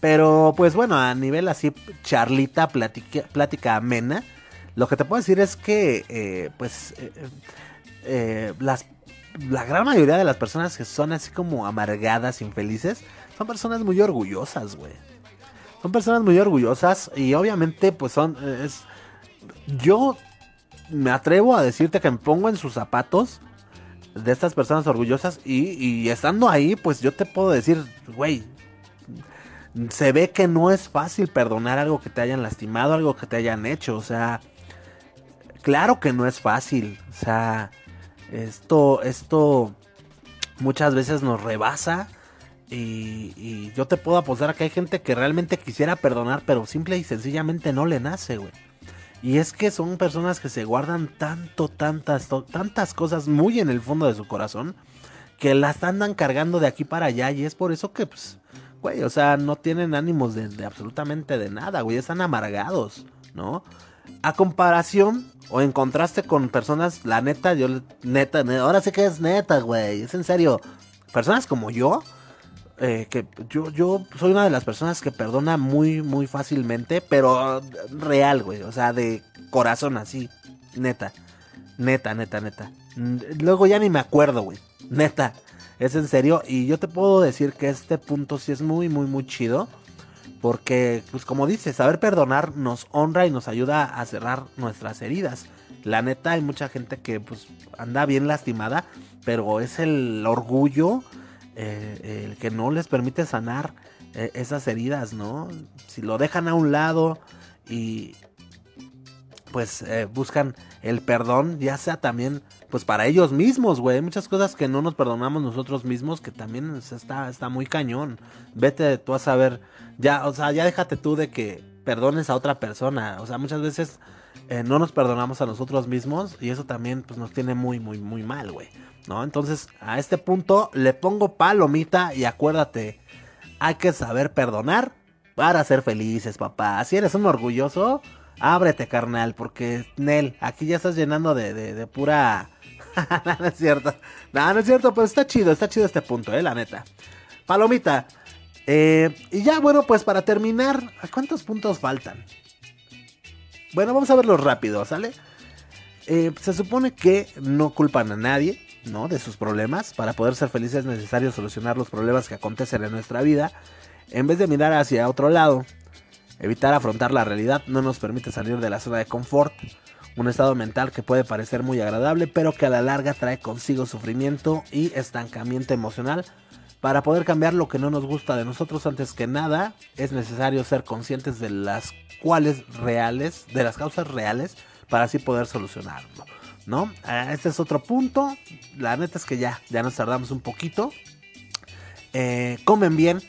Pero pues bueno, a nivel así charlita, plática, plática amena, lo que te puedo decir es que eh, pues eh, las, la gran mayoría de las personas que son así como amargadas, infelices, son personas muy orgullosas, güey. Son personas muy orgullosas y obviamente pues son... yo me atrevo a decirte que me pongo en sus zapatos de estas personas orgullosas y, estando ahí pues yo te puedo decir, güey, se ve que no es fácil perdonar algo que te hayan lastimado, algo que te hayan hecho, o sea, claro que no es fácil, o sea, esto, esto muchas veces nos rebasa y, y yo te puedo apostar a que hay gente que realmente quisiera perdonar, pero simple y sencillamente no le nace, güey. Y es que son personas que se guardan tanto, tantas, tantas cosas muy en el fondo de su corazón que las andan cargando de aquí para allá y es por eso que, pues, güey, o sea, no tienen ánimos de, de absolutamente de nada, güey, están amargados, ¿no? A comparación o en contraste con personas, la neta, yo, neta, ne- ahora sí que es neta, güey, es en serio, personas como yo, eh, que yo, yo soy una de las personas que perdona muy, muy fácilmente, pero real, güey, o sea, de corazón así, neta, neta, neta, neta. Luego ya ni me acuerdo, güey, neta, es en serio, y yo te puedo decir que este punto sí es muy, muy, muy chido. Porque, pues como dices, saber perdonar nos honra y nos ayuda a cerrar nuestras heridas. La neta, hay mucha gente que pues anda bien lastimada, pero es el orgullo eh, el que no les permite sanar eh, esas heridas, ¿no? Si lo dejan a un lado y pues eh, buscan el perdón, ya sea también pues para ellos mismos, güey. Muchas cosas que no nos perdonamos nosotros mismos que también es- está, está muy cañón. Vete tú a saber, ya, o sea, ya déjate tú de que perdones a otra persona. O sea, muchas veces eh, no nos perdonamos a nosotros mismos y eso también pues nos tiene muy, muy, muy mal, güey. ¿No? Entonces, a este punto le pongo palomita y acuérdate, hay que saber perdonar para ser felices, papá. Si eres un orgulloso, ábrete, carnal, porque, Nel, aquí ya estás llenando de, de, pura... no, no es cierto. No, no es cierto, pero está chido, está chido este punto, eh, la neta. Palomita. Eh, y ya, bueno, pues para terminar, ¿a cuántos puntos faltan? Bueno, vamos a verlos rápido, ¿sale? Eh, se supone que no culpan a nadie, ¿no? De sus problemas. Para poder ser felices es necesario solucionar los problemas que acontecen en nuestra vida. En vez de mirar hacia otro lado, evitar afrontar la realidad no nos permite salir de la zona de confort. Un estado mental que puede parecer muy agradable, pero que a la larga trae consigo sufrimiento y estancamiento emocional. Para poder cambiar lo que no nos gusta de nosotros antes que nada, es necesario ser conscientes de las cuales reales, de las causas reales, para así poder solucionarlo. ¿No? Ah, Este es otro punto. La neta es que ya, ya nos tardamos un poquito. Eh, comen bien.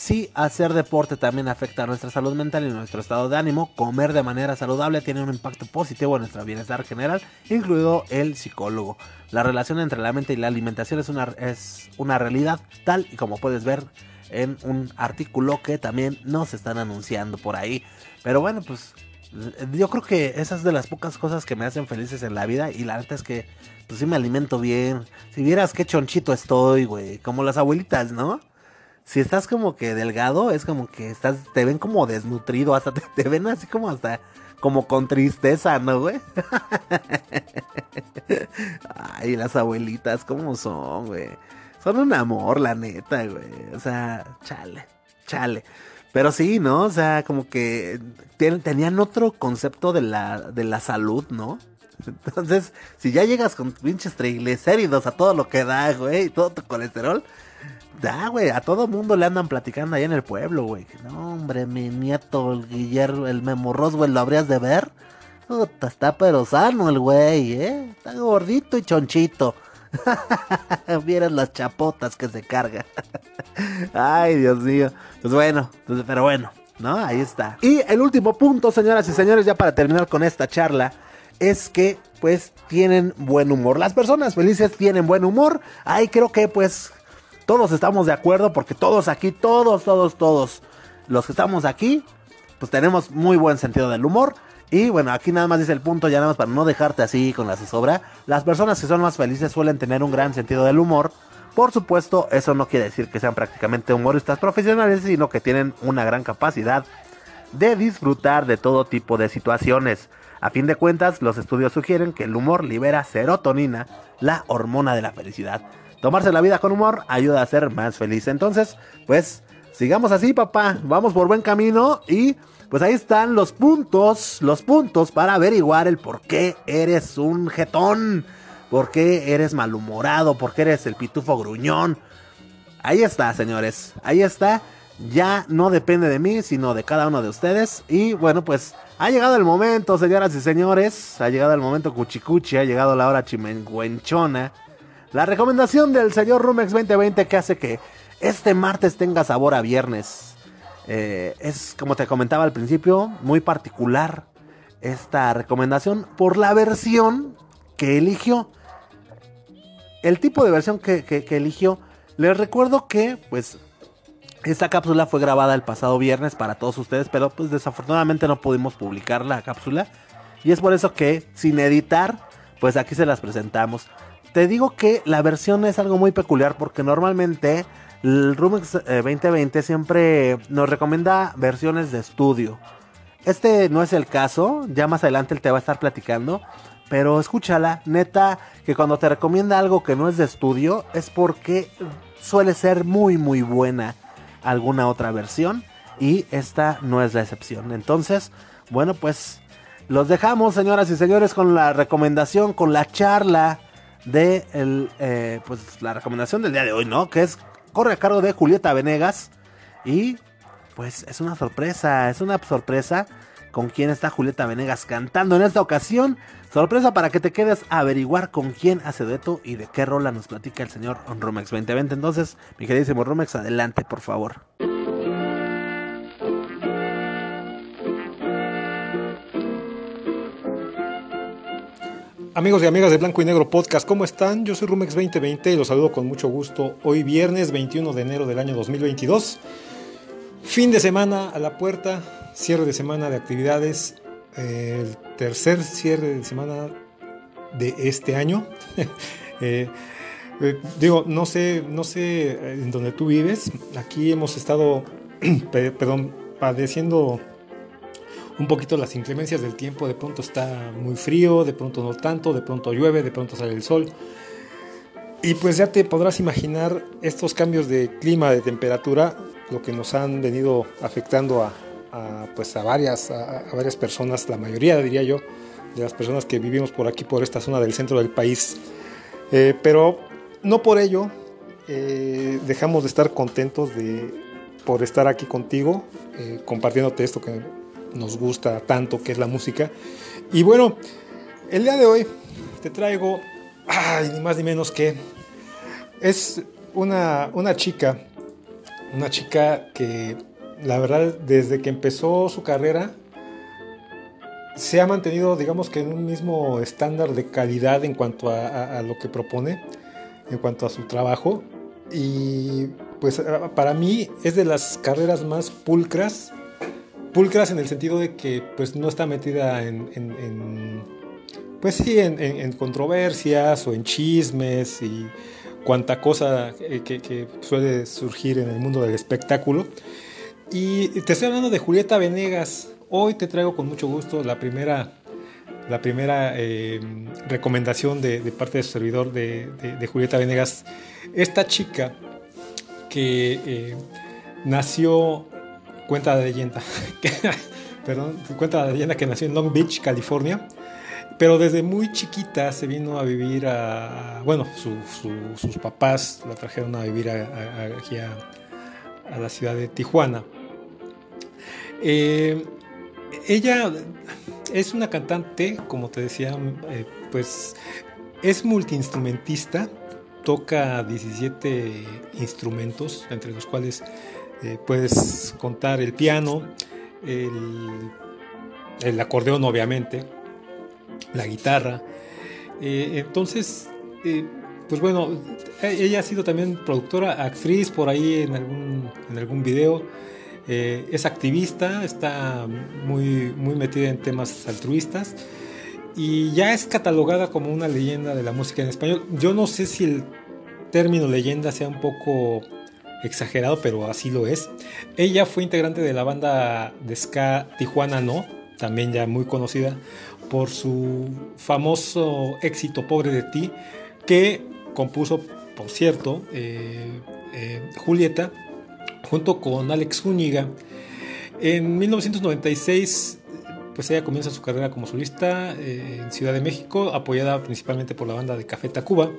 Sí, hacer deporte también afecta a nuestra salud mental y nuestro estado de ánimo. Comer de manera saludable tiene un impacto positivo en nuestro bienestar general, incluido el psicólogo. La relación entre la mente y la alimentación es una, es una realidad tal y como puedes ver en un artículo que también nos están anunciando por ahí. Pero bueno, pues yo creo que esa es de las pocas cosas que me hacen felices en la vida y la neta es que pues sí me alimento bien. Si vieras qué chonchito estoy, güey, como las abuelitas, ¿no? Si estás como que delgado, es como que estás, te ven como desnutrido, hasta te, ven así como hasta, como con tristeza, ¿no, güey? Ay, las abuelitas, ¿cómo son, güey? Son un amor, la neta, güey. O sea, chale, chale. Pero sí, ¿no? O sea, como que ten- tenían otro concepto de la, de la salud, ¿no? Entonces, si ya llegas con pinches triglicéridos a todo lo que da, güey, y todo tu colesterol, da, güey, a todo mundo le andan platicando allá en el pueblo, güey. No, hombre, mi nieto, el Guillermo, el Memo Roswell, ¿lo habrías de ver? Está pero sano el güey, ¿eh? Está gordito y chonchito. Vieras las chapotas que se carga. Ay, Dios mío. Pues bueno, pues, pero bueno, ¿no? Ahí está. Y el último punto, señoras y señores, ya para terminar con esta charla, es que pues tienen buen humor. Las personas felices tienen buen humor. Ahí creo que pues todos estamos de acuerdo porque todos aquí, todos, todos, todos los que estamos aquí, pues tenemos muy buen sentido del humor. Y bueno, aquí nada más dice el punto, ya nada más para no dejarte así con la zozobra. Las personas que son más felices suelen tener un gran sentido del humor. Por supuesto, eso no quiere decir que sean prácticamente humoristas profesionales, sino que tienen una gran capacidad de disfrutar de todo tipo de situaciones. A fin de cuentas, los estudios sugieren que el humor libera serotonina, la hormona de la felicidad. Tomarse la vida con humor ayuda a ser más feliz. Entonces, pues, sigamos así, papá. Vamos por buen camino y pues ahí están los puntos, los puntos para averiguar el por qué eres un jetón, por qué eres malhumorado, por qué eres el pitufo gruñón. Ahí está, señores. Ahí está. Ya no depende de mí, sino de cada uno de ustedes. Y bueno, pues ha llegado el momento, señoras y señores. Ha llegado el momento cuchicuchi, ha llegado la hora chimenguenchona. La recomendación del señor Rumex 2020 que hace que este martes tenga sabor a viernes. Eh, es, como te comentaba al principio, muy particular esta recomendación por la versión que eligió. El tipo de versión que, que, que eligió. Les recuerdo que, pues, esta cápsula fue grabada el pasado viernes para todos ustedes, pero pues desafortunadamente no pudimos publicar la cápsula. Y es por eso que, sin editar, pues aquí se las presentamos. Te digo que la versión es algo muy peculiar porque normalmente el Rumix 2020 siempre nos recomienda versiones de estudio. Este no es el caso, ya más adelante él te va a estar platicando. Pero escúchala, neta, que cuando te recomienda algo que no es de estudio es porque suele ser muy muy buena alguna otra versión y esta no es la excepción. Entonces, bueno, pues los dejamos, señoras y señores, con la recomendación, con la charla de el, eh, pues la recomendación del día de hoy, ¿no? Que es corre a cargo de Julieta Venegas y pues es una sorpresa, es una sorpresa con quién está Julieta Venegas cantando en esta ocasión. Sorpresa para que te quedes a averiguar con quién hace dueto y de qué rola nos platica el señor Romex 2020. Entonces, mi queridísimo Romex, adelante, por favor. Amigos y amigas de Blanco y Negro Podcast, ¿cómo están? Yo soy Rumex 2020 y los saludo con mucho gusto hoy viernes 21 de enero del año 2022. Fin de semana a la puerta, cierre de semana de actividades, eh, el tercer cierre de semana de este año. eh, eh, digo, no sé, no sé en dónde tú vives. Aquí hemos estado, perdón, padeciendo un poquito las inclemencias del tiempo. De pronto está muy frío, de pronto no tanto, de pronto llueve, de pronto sale el sol. Y pues ya te podrás imaginar estos cambios de clima, de temperatura, lo que nos han venido afectando a, pues a varias, a, varias personas, la mayoría diría yo, de las personas que vivimos por aquí, por esta zona del centro del país. Eh, pero no por ello eh, dejamos de estar contentos de, por estar aquí contigo, eh, compartiéndote esto que nos gusta tanto, que es la música. Y bueno, el día de hoy te traigo, ay, ni más ni menos que es una, una chica, una chica que la verdad desde que empezó su carrera se ha mantenido digamos que en un mismo estándar de calidad en cuanto a, lo que propone, en cuanto a su trabajo. Y pues para mí es de las carreras más pulcras, pulcras en el sentido de que pues no está metida en, pues sí, en, controversias o en chismes y cuanta cosa que, que, que, suele surgir en el mundo del espectáculo. Y te estoy hablando de Julieta Venegas. Hoy te traigo con mucho gusto la primera, la primera eh, recomendación de, parte de su servidor de, Julieta Venegas. Esta chica que eh, nació, cuenta de leyenda, perdón, cuenta de leyenda que nació en Long Beach, California pero desde muy chiquita se vino a vivir a, bueno, su, su, sus papás la trajeron a vivir a, a, aquí a, la ciudad de Tijuana. Eh, ella es una cantante, como te decía, eh, pues es multiinstrumentista, toca 17 instrumentos, entre los cuales eh, puedes contar el piano, el, acordeón obviamente, la guitarra. Eh, entonces, eh, pues bueno, ella ha sido también productora, actriz por ahí en algún, en algún video. Es activista, está muy, muy metida en temas altruistas y ya es catalogada como una leyenda de la música en español. Yo no sé si el término leyenda sea un poco exagerado, pero así lo es. Ella fue integrante de la banda de ska Tijuana No, también ya muy conocida por su famoso éxito Pobre de ti, que compuso, por cierto, eh, eh, Julieta junto con Alex Zúñiga. En 1996 pues ella comienza su carrera como solista eh, en Ciudad de México, apoyada principalmente por la banda de Café Tacuba.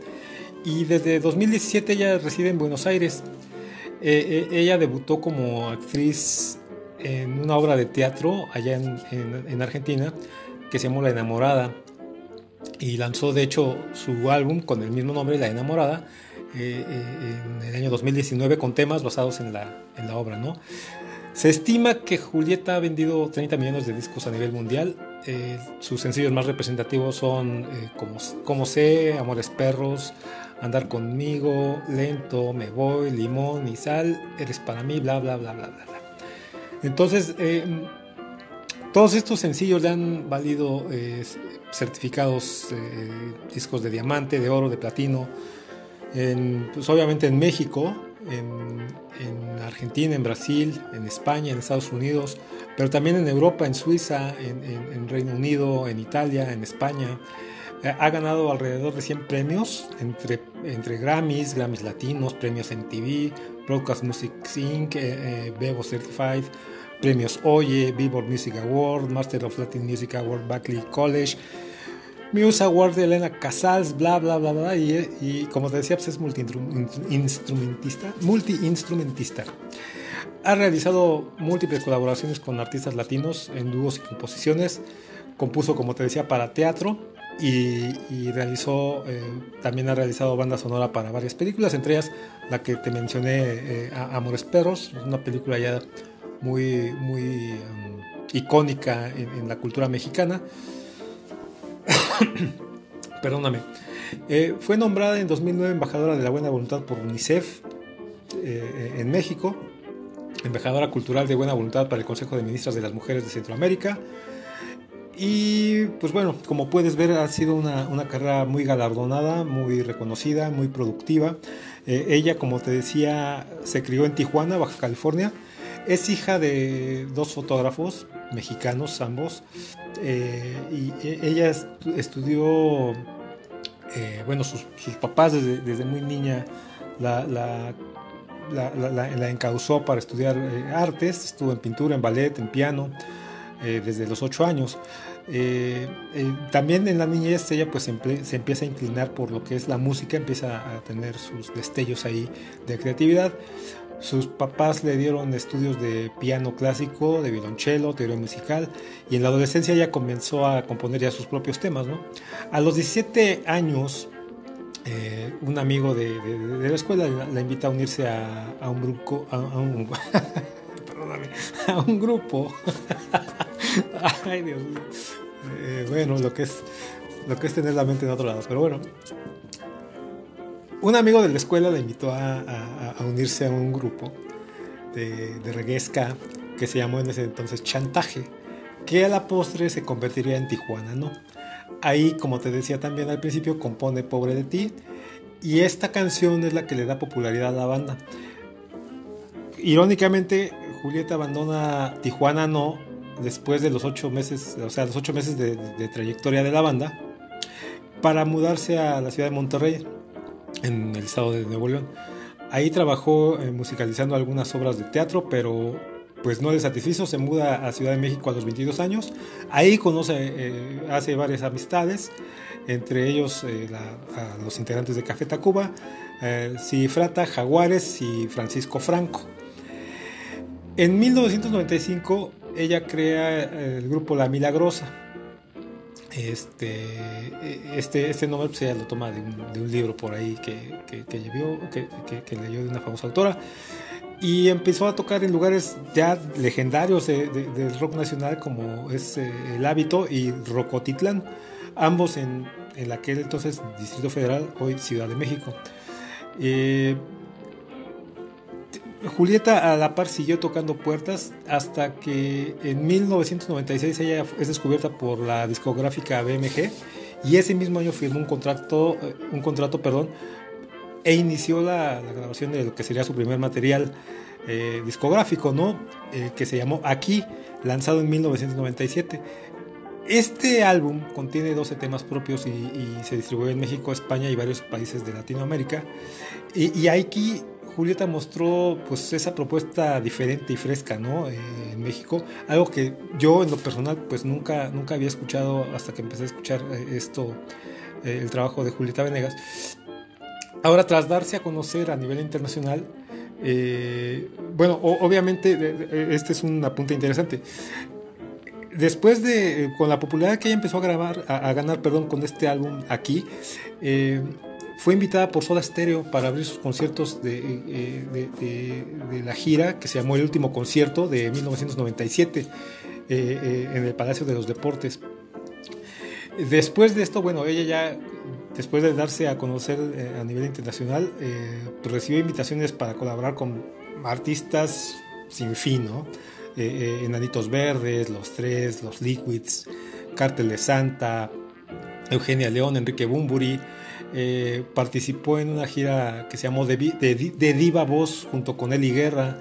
Y desde 2017 ella reside en Buenos Aires. Eh, eh, ella debutó como actriz en una obra de teatro allá en, en- en Argentina que se llamó La Enamorada. Y lanzó de hecho su álbum con el mismo nombre, La Enamorada, eh, eh, en el año 2019 con temas basados en la, en la obra. ¿no? Se estima que Julieta ha vendido 30 millones de discos a nivel mundial. Eh, sus sencillos más representativos son eh, como, sé, Amores Perros, Andar conmigo, Lento, Me voy, Limón y Sal, Eres para mí, bla, bla, bla, bla, bla. Entonces, eh, todos estos sencillos le han valido certificados, discos de diamante, de oro, de platino, pues obviamente en México, en, en Argentina, en Brasil, en España, en Estados Unidos, pero también en Europa, en Suiza, en, en- en Reino Unido, en Italia, en España. Eh, Ha ganado alrededor de 100 premios entre, entre Grammys, Grammys latinos, premios MTV, Broadcast Music Inc., eh, eh, Bebo Certified, premios Oye, Billboard Music Award, Master of Latin Music Award, Berklee College, Muse Award de Elena Casals, bla, bla, bla, bla. Y, y como te decía, pues es multi-instrumentista. Multi-instrumentista. Ha realizado múltiples colaboraciones con artistas latinos en dúos y composiciones. Compuso, como te decía, para teatro y, y realizó, eh, también ha realizado banda sonora para varias películas, entre ellas la que te mencioné, eh, Amores Perros, una película ya muy, muy um, icónica en, en la cultura mexicana. Perdóname. Eh, fue nombrada en 2009 embajadora de la buena voluntad por UNICEF eh, en México, embajadora cultural de buena voluntad para el Consejo de Ministras de las Mujeres de Centroamérica. Y pues bueno, como puedes ver, ha sido una, carrera muy galardonada, muy reconocida, muy productiva. Eh, ella, como te decía, se crió en Tijuana, Baja California. Es hija de dos fotógrafos mexicanos, ambos. Eh, y e- ella est- estudió, eh, bueno, sus, papás desde, muy niña la, la, la, la- encauzó para estudiar eh, artes, estuvo en pintura, en ballet, en piano, desde los ocho años. También en la niñez ella pues se empieza a inclinar por lo que es la música, empieza a tener sus destellos ahí de creatividad. Sus papás le dieron estudios de piano clásico, de violonchelo, teoría musical, y en la adolescencia ella comenzó a componer ya sus propios temas. ¿no? A los 17 años, eh, un amigo de, de- de la escuela la, invita a unirse a, a un grupo, a, a un, perdóname, a un grupo. Ay, Dios. Eh, bueno, lo que es lo que es tener la mente en otro lado, pero bueno. Un amigo de la escuela la invitó a, unirse a un grupo de, de reggae ska que se llamó en ese entonces Chantaje, que a la postre se convertiría en Tijuana, ¿no? Ahí, como te decía también al principio, compone Pobre de ti, y esta canción es la que le da popularidad a la banda. Irónicamente, Julieta abandona Tijuana no después de los ocho meses, o sea, los ocho meses de trayectoria de la banda, para mudarse a la ciudad de Monterrey, en el estado de Nuevo León. Ahí trabajó eh, musicalizando algunas obras de teatro, pero pues no le satisfizo, se muda a Ciudad de México a los 22 años. Ahí conoce, eh, hace varias amistades, entre ellos eh, a los integrantes de Café Tacuba, Cifrata, Jaguares y Francisco Franco. En 1995 ella crea el grupo La Milagrosa. Este, este, este nombre pues, ella lo toma de un, de un libro por ahí que, que, que que- que leyó de una famosa autora. Y empezó a tocar en lugares ya legendarios de- de- del rock nacional como es eh, El Hábito y Rocotitlán, ambos en, en aquel entonces Distrito Federal, hoy Ciudad de México. Eh, Julieta a la par siguió tocando puertas hasta que en 1996 ella es descubierta por la discográfica BMG y ese mismo año firmó un contrato, eh, un contrato, perdón, e inició la, grabación de lo que sería su primer material eh, discográfico, ¿no? Eh, que se llamó Aquí, lanzado en 1997. Este álbum contiene 12 temas propios y, y se distribuyó en México, España y varios países de Latinoamérica. Y, y aquí Julieta mostró pues esa propuesta diferente y fresca, ¿no? Eh, en México, algo que yo en lo personal pues nunca, nunca había escuchado hasta que empecé a escuchar eh, esto, eh, el trabajo de Julieta Venegas. Ahora, tras darse a conocer a nivel internacional, bueno, obviamente este es un apunte interesante. Después de, con la popularidad que ella empezó a grabar, a, a ganar, perdón, con este álbum aquí, fue invitada por Soda Stereo para abrir sus conciertos de, eh, la gira que se llamó El Último Concierto de 1997 eh, eh, en el Palacio de los Deportes. Después de esto, bueno, ella ya, después de darse a conocer a nivel internacional, recibió invitaciones para colaborar con artistas sin fin, ¿no? Enanitos Verdes, Los Tres, Los Liquids, Cártel de Santa, Eugenia León, Enrique Bumburi. Eh, participó en una gira que se llamó De, Diva Voz junto con Eli Guerra.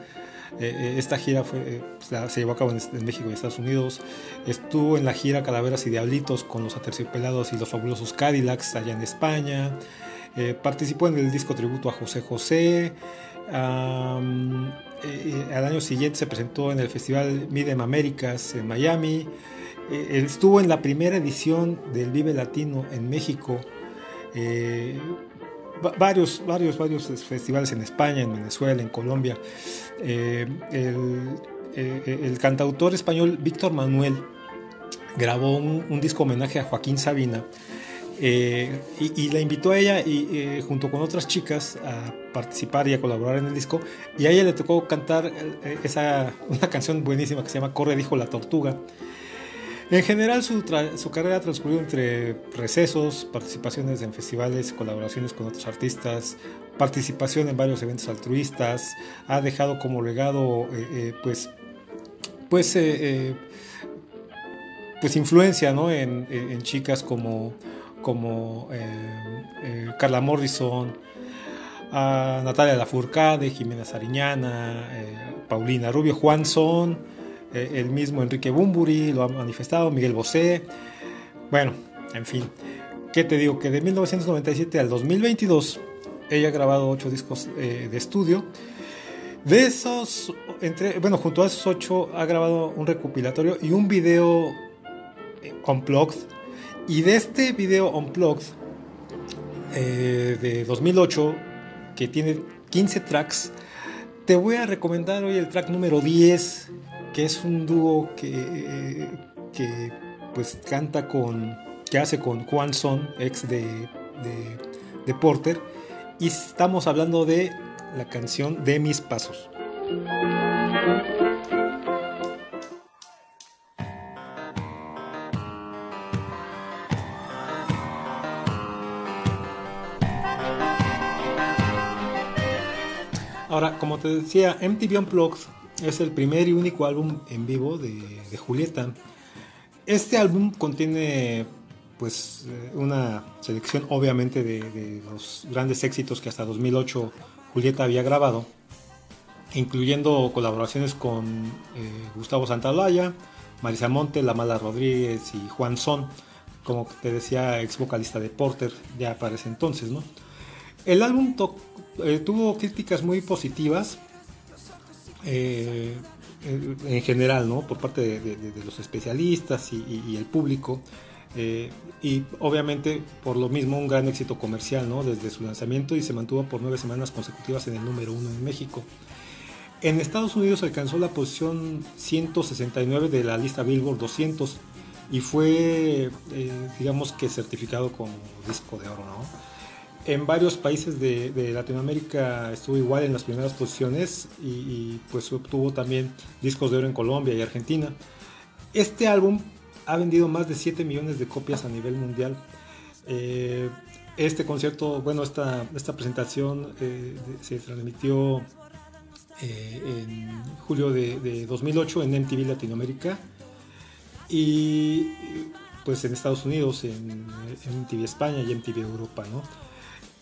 Eh, eh, esta gira fue, pues, se llevó a cabo en, México y Estados Unidos. Estuvo en la gira Calaveras y Diablitos con los Aterciopelados y los Fabulosos Cadillacs allá en España. Participó en el disco tributo a José José. Al año siguiente se presentó en el Festival Midem Américas en Miami. Estuvo en la primera edición del Vive Latino en México. Eh, va- varios, varios, varios festivales en España, en Venezuela, en Colombia. Eh, el, eh, el cantautor español Víctor Manuel grabó un, disco homenaje a Joaquín Sabina y, y la invitó a ella y junto con otras chicas a participar y a colaborar en el disco y a ella le tocó cantar esa una canción buenísima que se llama Corre dijo la tortuga en general su, su carrera ha transcurrido entre recesos, participaciones en festivales, colaboraciones con otros artistas, participación en varios eventos altruistas, ha dejado como legado eh, eh, pues, pues, eh, pues influencia ¿no? en, en- chicas como, como Carla Morrison, a Natalia Lafourcade, Jimena Sariñana, Paulina Rubio, Juan Son, eh, el mismo Enrique Bumburi lo ha manifestado, Miguel Bosé. Bueno, en fin, ¿qué te digo? Que de 1997 al 2022 ella ha grabado ocho discos eh, de estudio. De esos, entre, bueno, junto a esos ocho ha grabado un recopilatorio y un video eh, unplugged. Y de este video unplugged eh, de 2008, que tiene 15 tracks, te voy a recomendar hoy el track número 10, que es un dúo que, que pues canta con, que hace con Juan Son, ex de, de, de Porter, y estamos hablando de la canción de mis pasos. Ahora, como te decía, MTV Unplugged es el primer y único álbum en vivo de, Julieta. Este álbum contiene pues eh, una selección obviamente de, los grandes éxitos que hasta 2008 Julieta había grabado, incluyendo colaboraciones con eh, Gustavo Santaolalla, Marisa Monte, La Mala Rodríguez y Juan Son, como te decía, ex vocalista de Porter, ya para ese entonces. El álbum eh, tuvo críticas muy positivas eh, en en general, ¿no? Por parte de, los especialistas y el público. eh, y obviamente por lo mismo un gran éxito comercial, ¿no? Desde su lanzamiento y se mantuvo por nueve semanas consecutivas en el número uno en México. En Estados Unidos alcanzó la posición 169 de la lista Billboard 200 y fue, eh, digamos que certificado como disco de oro, ¿no? En varios países de, Latinoamérica estuvo igual en las primeras posiciones y, pues obtuvo también discos de oro en Colombia y Argentina. Este álbum ha vendido más de 7 millones de copias a nivel mundial. Eh, este concierto, bueno, esta, esta presentación eh, se transmitió eh, en julio de, de 2008 en MTV Latinoamérica y pues en Estados Unidos, en, en MTV España y MTV Europa, ¿no?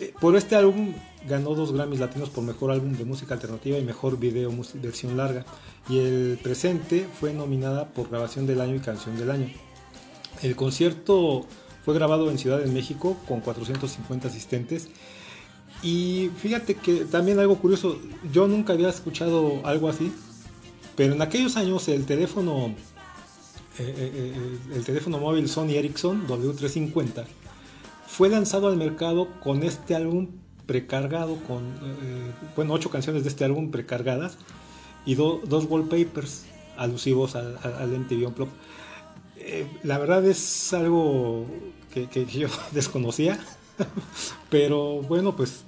Eh, Por este álbum ganó dos Grammys latinos por mejor álbum de música alternativa y mejor video versión larga. Y el presente fue nominada por grabación del año y canción del año. El concierto fue grabado en Ciudad de México con 450 asistentes Y fíjate que también algo curioso, yo nunca había escuchado algo así, pero en aquellos años el teléfono, eh, eh, el teléfono móvil Sony Ericsson W350 fue lanzado al mercado con este álbum precargado, con, eh, bueno, ocho canciones de este álbum precargadas y do- dos wallpapers alusivos al, al, MTV. Eh, la verdad es algo que, yo desconocía, pero bueno, pues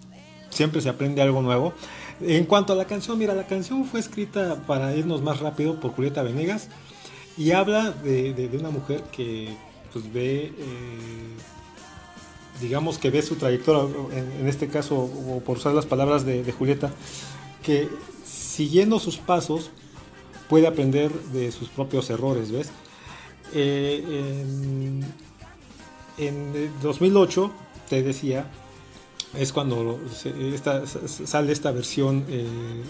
siempre se aprende algo nuevo. En cuanto a la canción, mira, la canción fue escrita para irnos más rápido por Julieta Venegas y habla de una mujer que pues ve, eh, digamos que ve su trayectoria, en, este caso, o por usar las palabras de, Julieta, que siguiendo sus pasos puede aprender de sus propios errores, ¿ves? Eh, en, en 2008, te decía, es cuando esta- sale esta versión eh,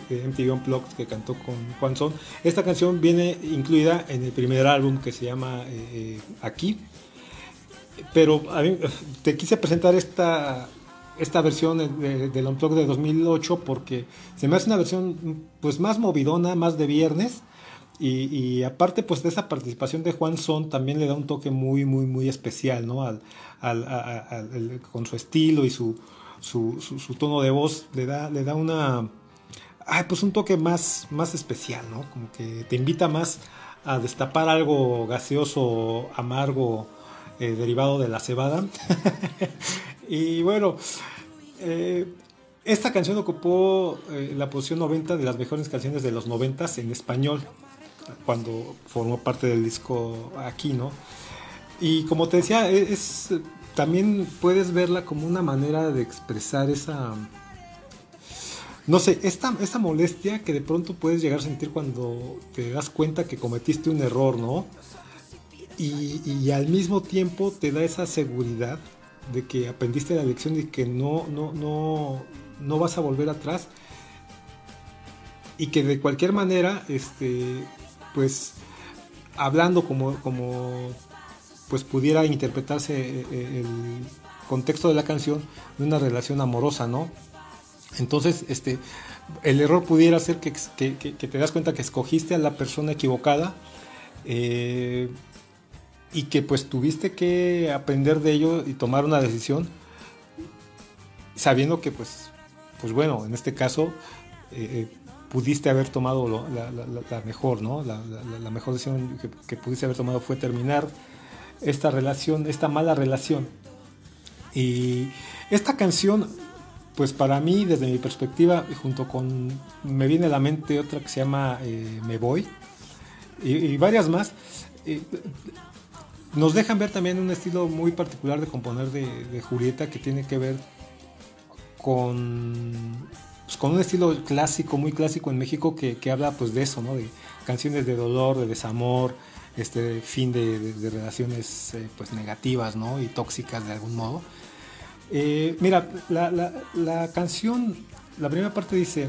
de MTV Unplugged que cantó con Juan Son. Esta canción viene incluida en el primer álbum que se llama eh, eh, Aquí. Pero te quise presentar esta, esta versión de- del Unplugged de 2008 porque se me hace una versión pues más movidona, más de viernes. Y, aparte pues de esa participación de Juan Son también le da un toque muy muy muy especial no al, con su estilo y su, su, su- su tono de voz le da le da una ay, pues un toque más más especial no como que te invita más a destapar algo gaseoso amargo eh, derivado de la cebada y bueno eh, esta canción ocupó eh, la posición 90 de las mejores canciones de los 90 en español cuando formó parte del disco aquí, ¿no? Y como te decía, e- es, también puedes verla como una manera de expresar esa, no sé, esta, esta molestia que de pronto puedes llegar a sentir cuando te das cuenta que cometiste un error, ¿no? Y, al mismo tiempo te da esa seguridad de que aprendiste la lección y que no, no, no, no vas a volver atrás y que de cualquier manera, este, pues, hablando como, como pues pudiera interpretarse eh, eh, el contexto de la canción de una relación amorosa, ¿no? Entonces, este, el error pudiera ser que te das cuenta que escogiste a la persona equivocada eh, y que pues tuviste que aprender de ello y tomar una decisión sabiendo que pues, pues bueno, en este caso eh, eh, pudiste haber tomado la, mejor, ¿no? La, mejor decisión que, pudiste haber tomado fue terminar esta relación, esta mala relación. Y esta canción, pues para mí, desde mi perspectiva, junto con, me viene a la mente otra que se llama eh, Me Voy, y, varias más, nos dejan ver también un estilo muy particular de componer de, Julieta que tiene que ver con, pues, con un estilo clásico, muy clásico en México que, habla pues de eso, ¿no? De canciones de dolor, de desamor, este fin de, relaciones eh, pues negativas, ¿no? Y tóxicas de algún modo. Eh, mira, la- la canción, la primera parte dice,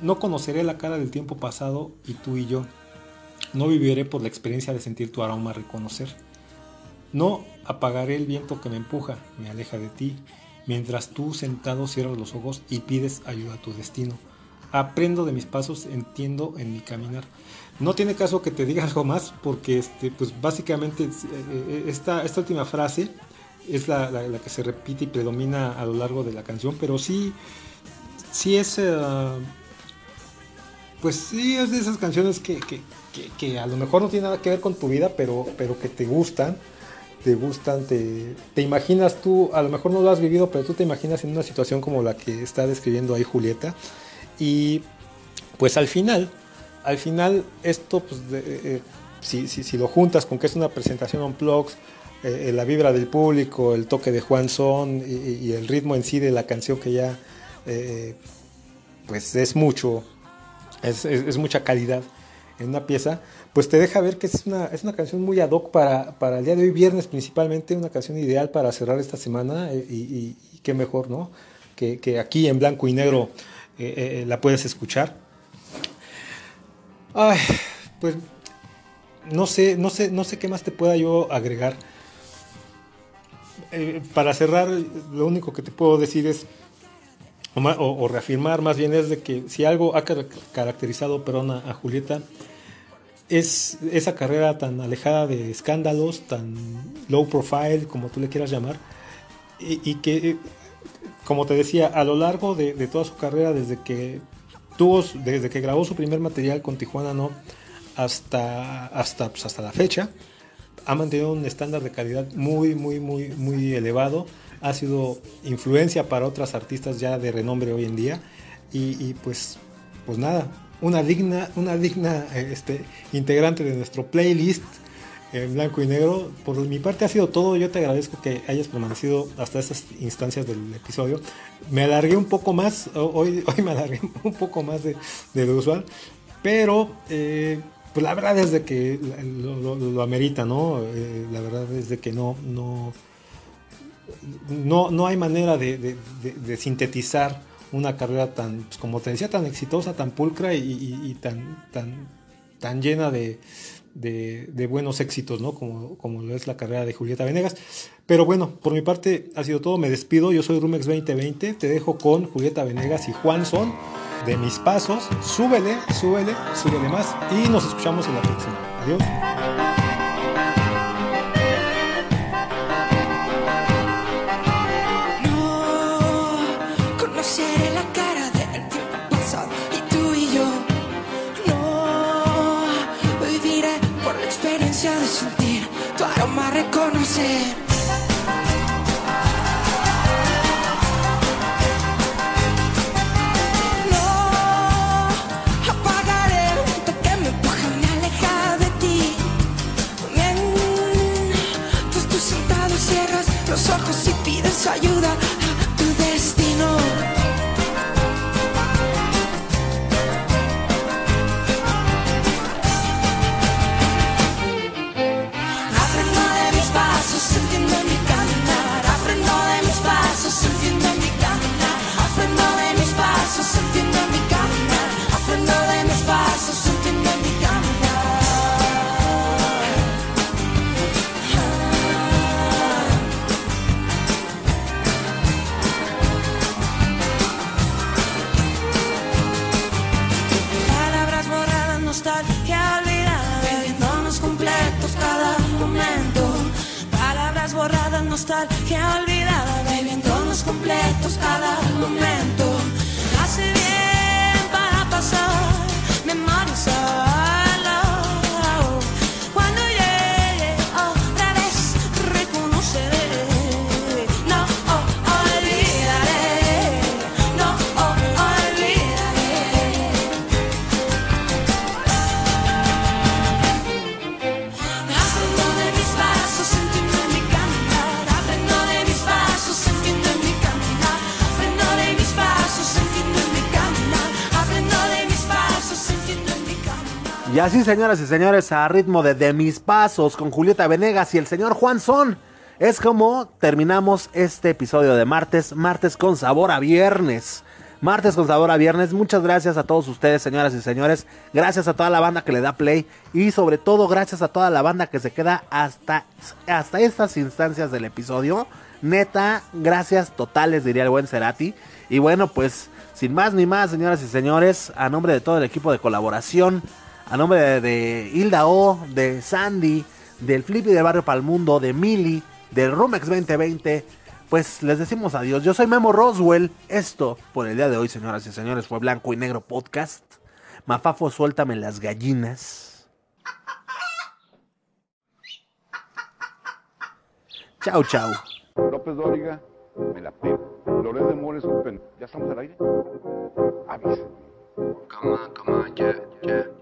no conoceré la cara del tiempo pasado y tú y yo. No viviré por la experiencia de sentir tu aroma reconocer. No apagaré el viento que me empuja, me aleja de ti, mientras tú sentado cierras los ojos y pides ayuda a tu destino. Aprendo de mis pasos, entiendo en mi caminar. No tiene caso que te diga algo más porque este, pues básicamente eh, eh, esta, esta última frase es la, la- que se repite y predomina a lo largo de la canción, pero sí, sí es... eh, pues sí, es de esas canciones que, que- que- que a lo mejor no tiene nada que ver con tu vida, pero, pero que te gustan, te gustan, te, te imaginas tú, a lo mejor no lo has vivido, pero tú te imaginas en una situación como la que está describiendo ahí Julieta. Y pues al final, al final esto, pues de- eh, si, si- si lo juntas con que es una presentación on plugs, la vibra del público, el toque de Juan Son y, el ritmo en sí de la canción que ya, eh, pues es mucho, es, es- es mucha calidad en una pieza, pues te deja ver que es una, es una canción muy ad hoc para, para el día de hoy, viernes principalmente, una canción ideal para cerrar esta semana eh, y, qué mejor, ¿no? Que, aquí en blanco y negro eh, eh, la puedes escuchar. Ay, pues no sé, no sé, no sé qué más te pueda yo agregar. Para cerrar, lo único que te puedo decir es o, ma- o- o reafirmar más bien es de que si algo ha car- caracterizado perdón, a Julieta es esa carrera tan alejada de escándalos, tan low profile, como tú le quieras llamar, y, y que, como te decía, a lo largo de, de toda su carrera, desde que tuvo, desde que grabó su primer material con Tijuana No, hasta, hasta, pues, hasta la fecha, ha mantenido un estándar de calidad muy, muy, muy, muy elevado. Ha sido influencia para otras artistas ya de renombre hoy en día. Y, y, pues, pues nada, una digna, una digna este, integrante de nuestro playlist en blanco y negro. Por mi parte ha sido todo. Yo te agradezco que hayas permanecido hasta estas instancias del episodio. Me alargué un poco más, ho- hoy, hoy me alargué un poco más de, de lo usual, pero eh, pues la verdad es de que lo, lo- amerita, ¿no? Eh, la verdad es de que no, no, no, no hay manera de sintetizar una carrera tan, pues, como te decía, tan exitosa, tan pulcra y, tan, tan, tan llena de, de- de buenos éxitos, ¿no? Como, como lo es la carrera de Julieta Venegas. Pero bueno, por mi parte ha sido todo. Me despido. Yo soy Rumex 2020. Te dejo con Julieta Venegas y Juan Son de mis pasos. Súbele, súbele, súbele más. Y nos escuchamos en la próxima. Adiós. Aroma reconocer. No apagaré el que me empuja, me aleja de ti. Mientras tú sentado cierras los ojos y pides ayuda a tu destino. Borradas, nostalgia olvidada, bebiéndonos completos cada momento. Y así, señoras y señores, a ritmo de De Mis Pasos con Julieta Venegas y el señor Juan Son, es como terminamos este episodio de martes, martes con sabor a viernes. Martes con sabor a viernes. Muchas gracias a todos ustedes, señoras y señores. Gracias a toda la banda que le da play. Y sobre todo, gracias a toda la banda que se queda hasta, hasta estas instancias del episodio. Neta, gracias totales, diría el buen Cerati. Y bueno, pues, sin más ni más, señoras y señores, a nombre de todo el equipo de colaboración, a nombre de, de Hilda O, de Sandy, del Flippy de Barrio Palmundo, de Mili, del Rumex 2020, pues les decimos adiós. Yo soy Memo Roswell. Esto por el día de hoy, señoras y señores, fue Blanco y Negro Podcast. Mafafo, suéltame las gallinas. Chau, chau. López Dóriga, me la pego. Loret de Mola es un pen... ¿Ya estamos al aire? Avisa. Come on, come on, yeah, yeah,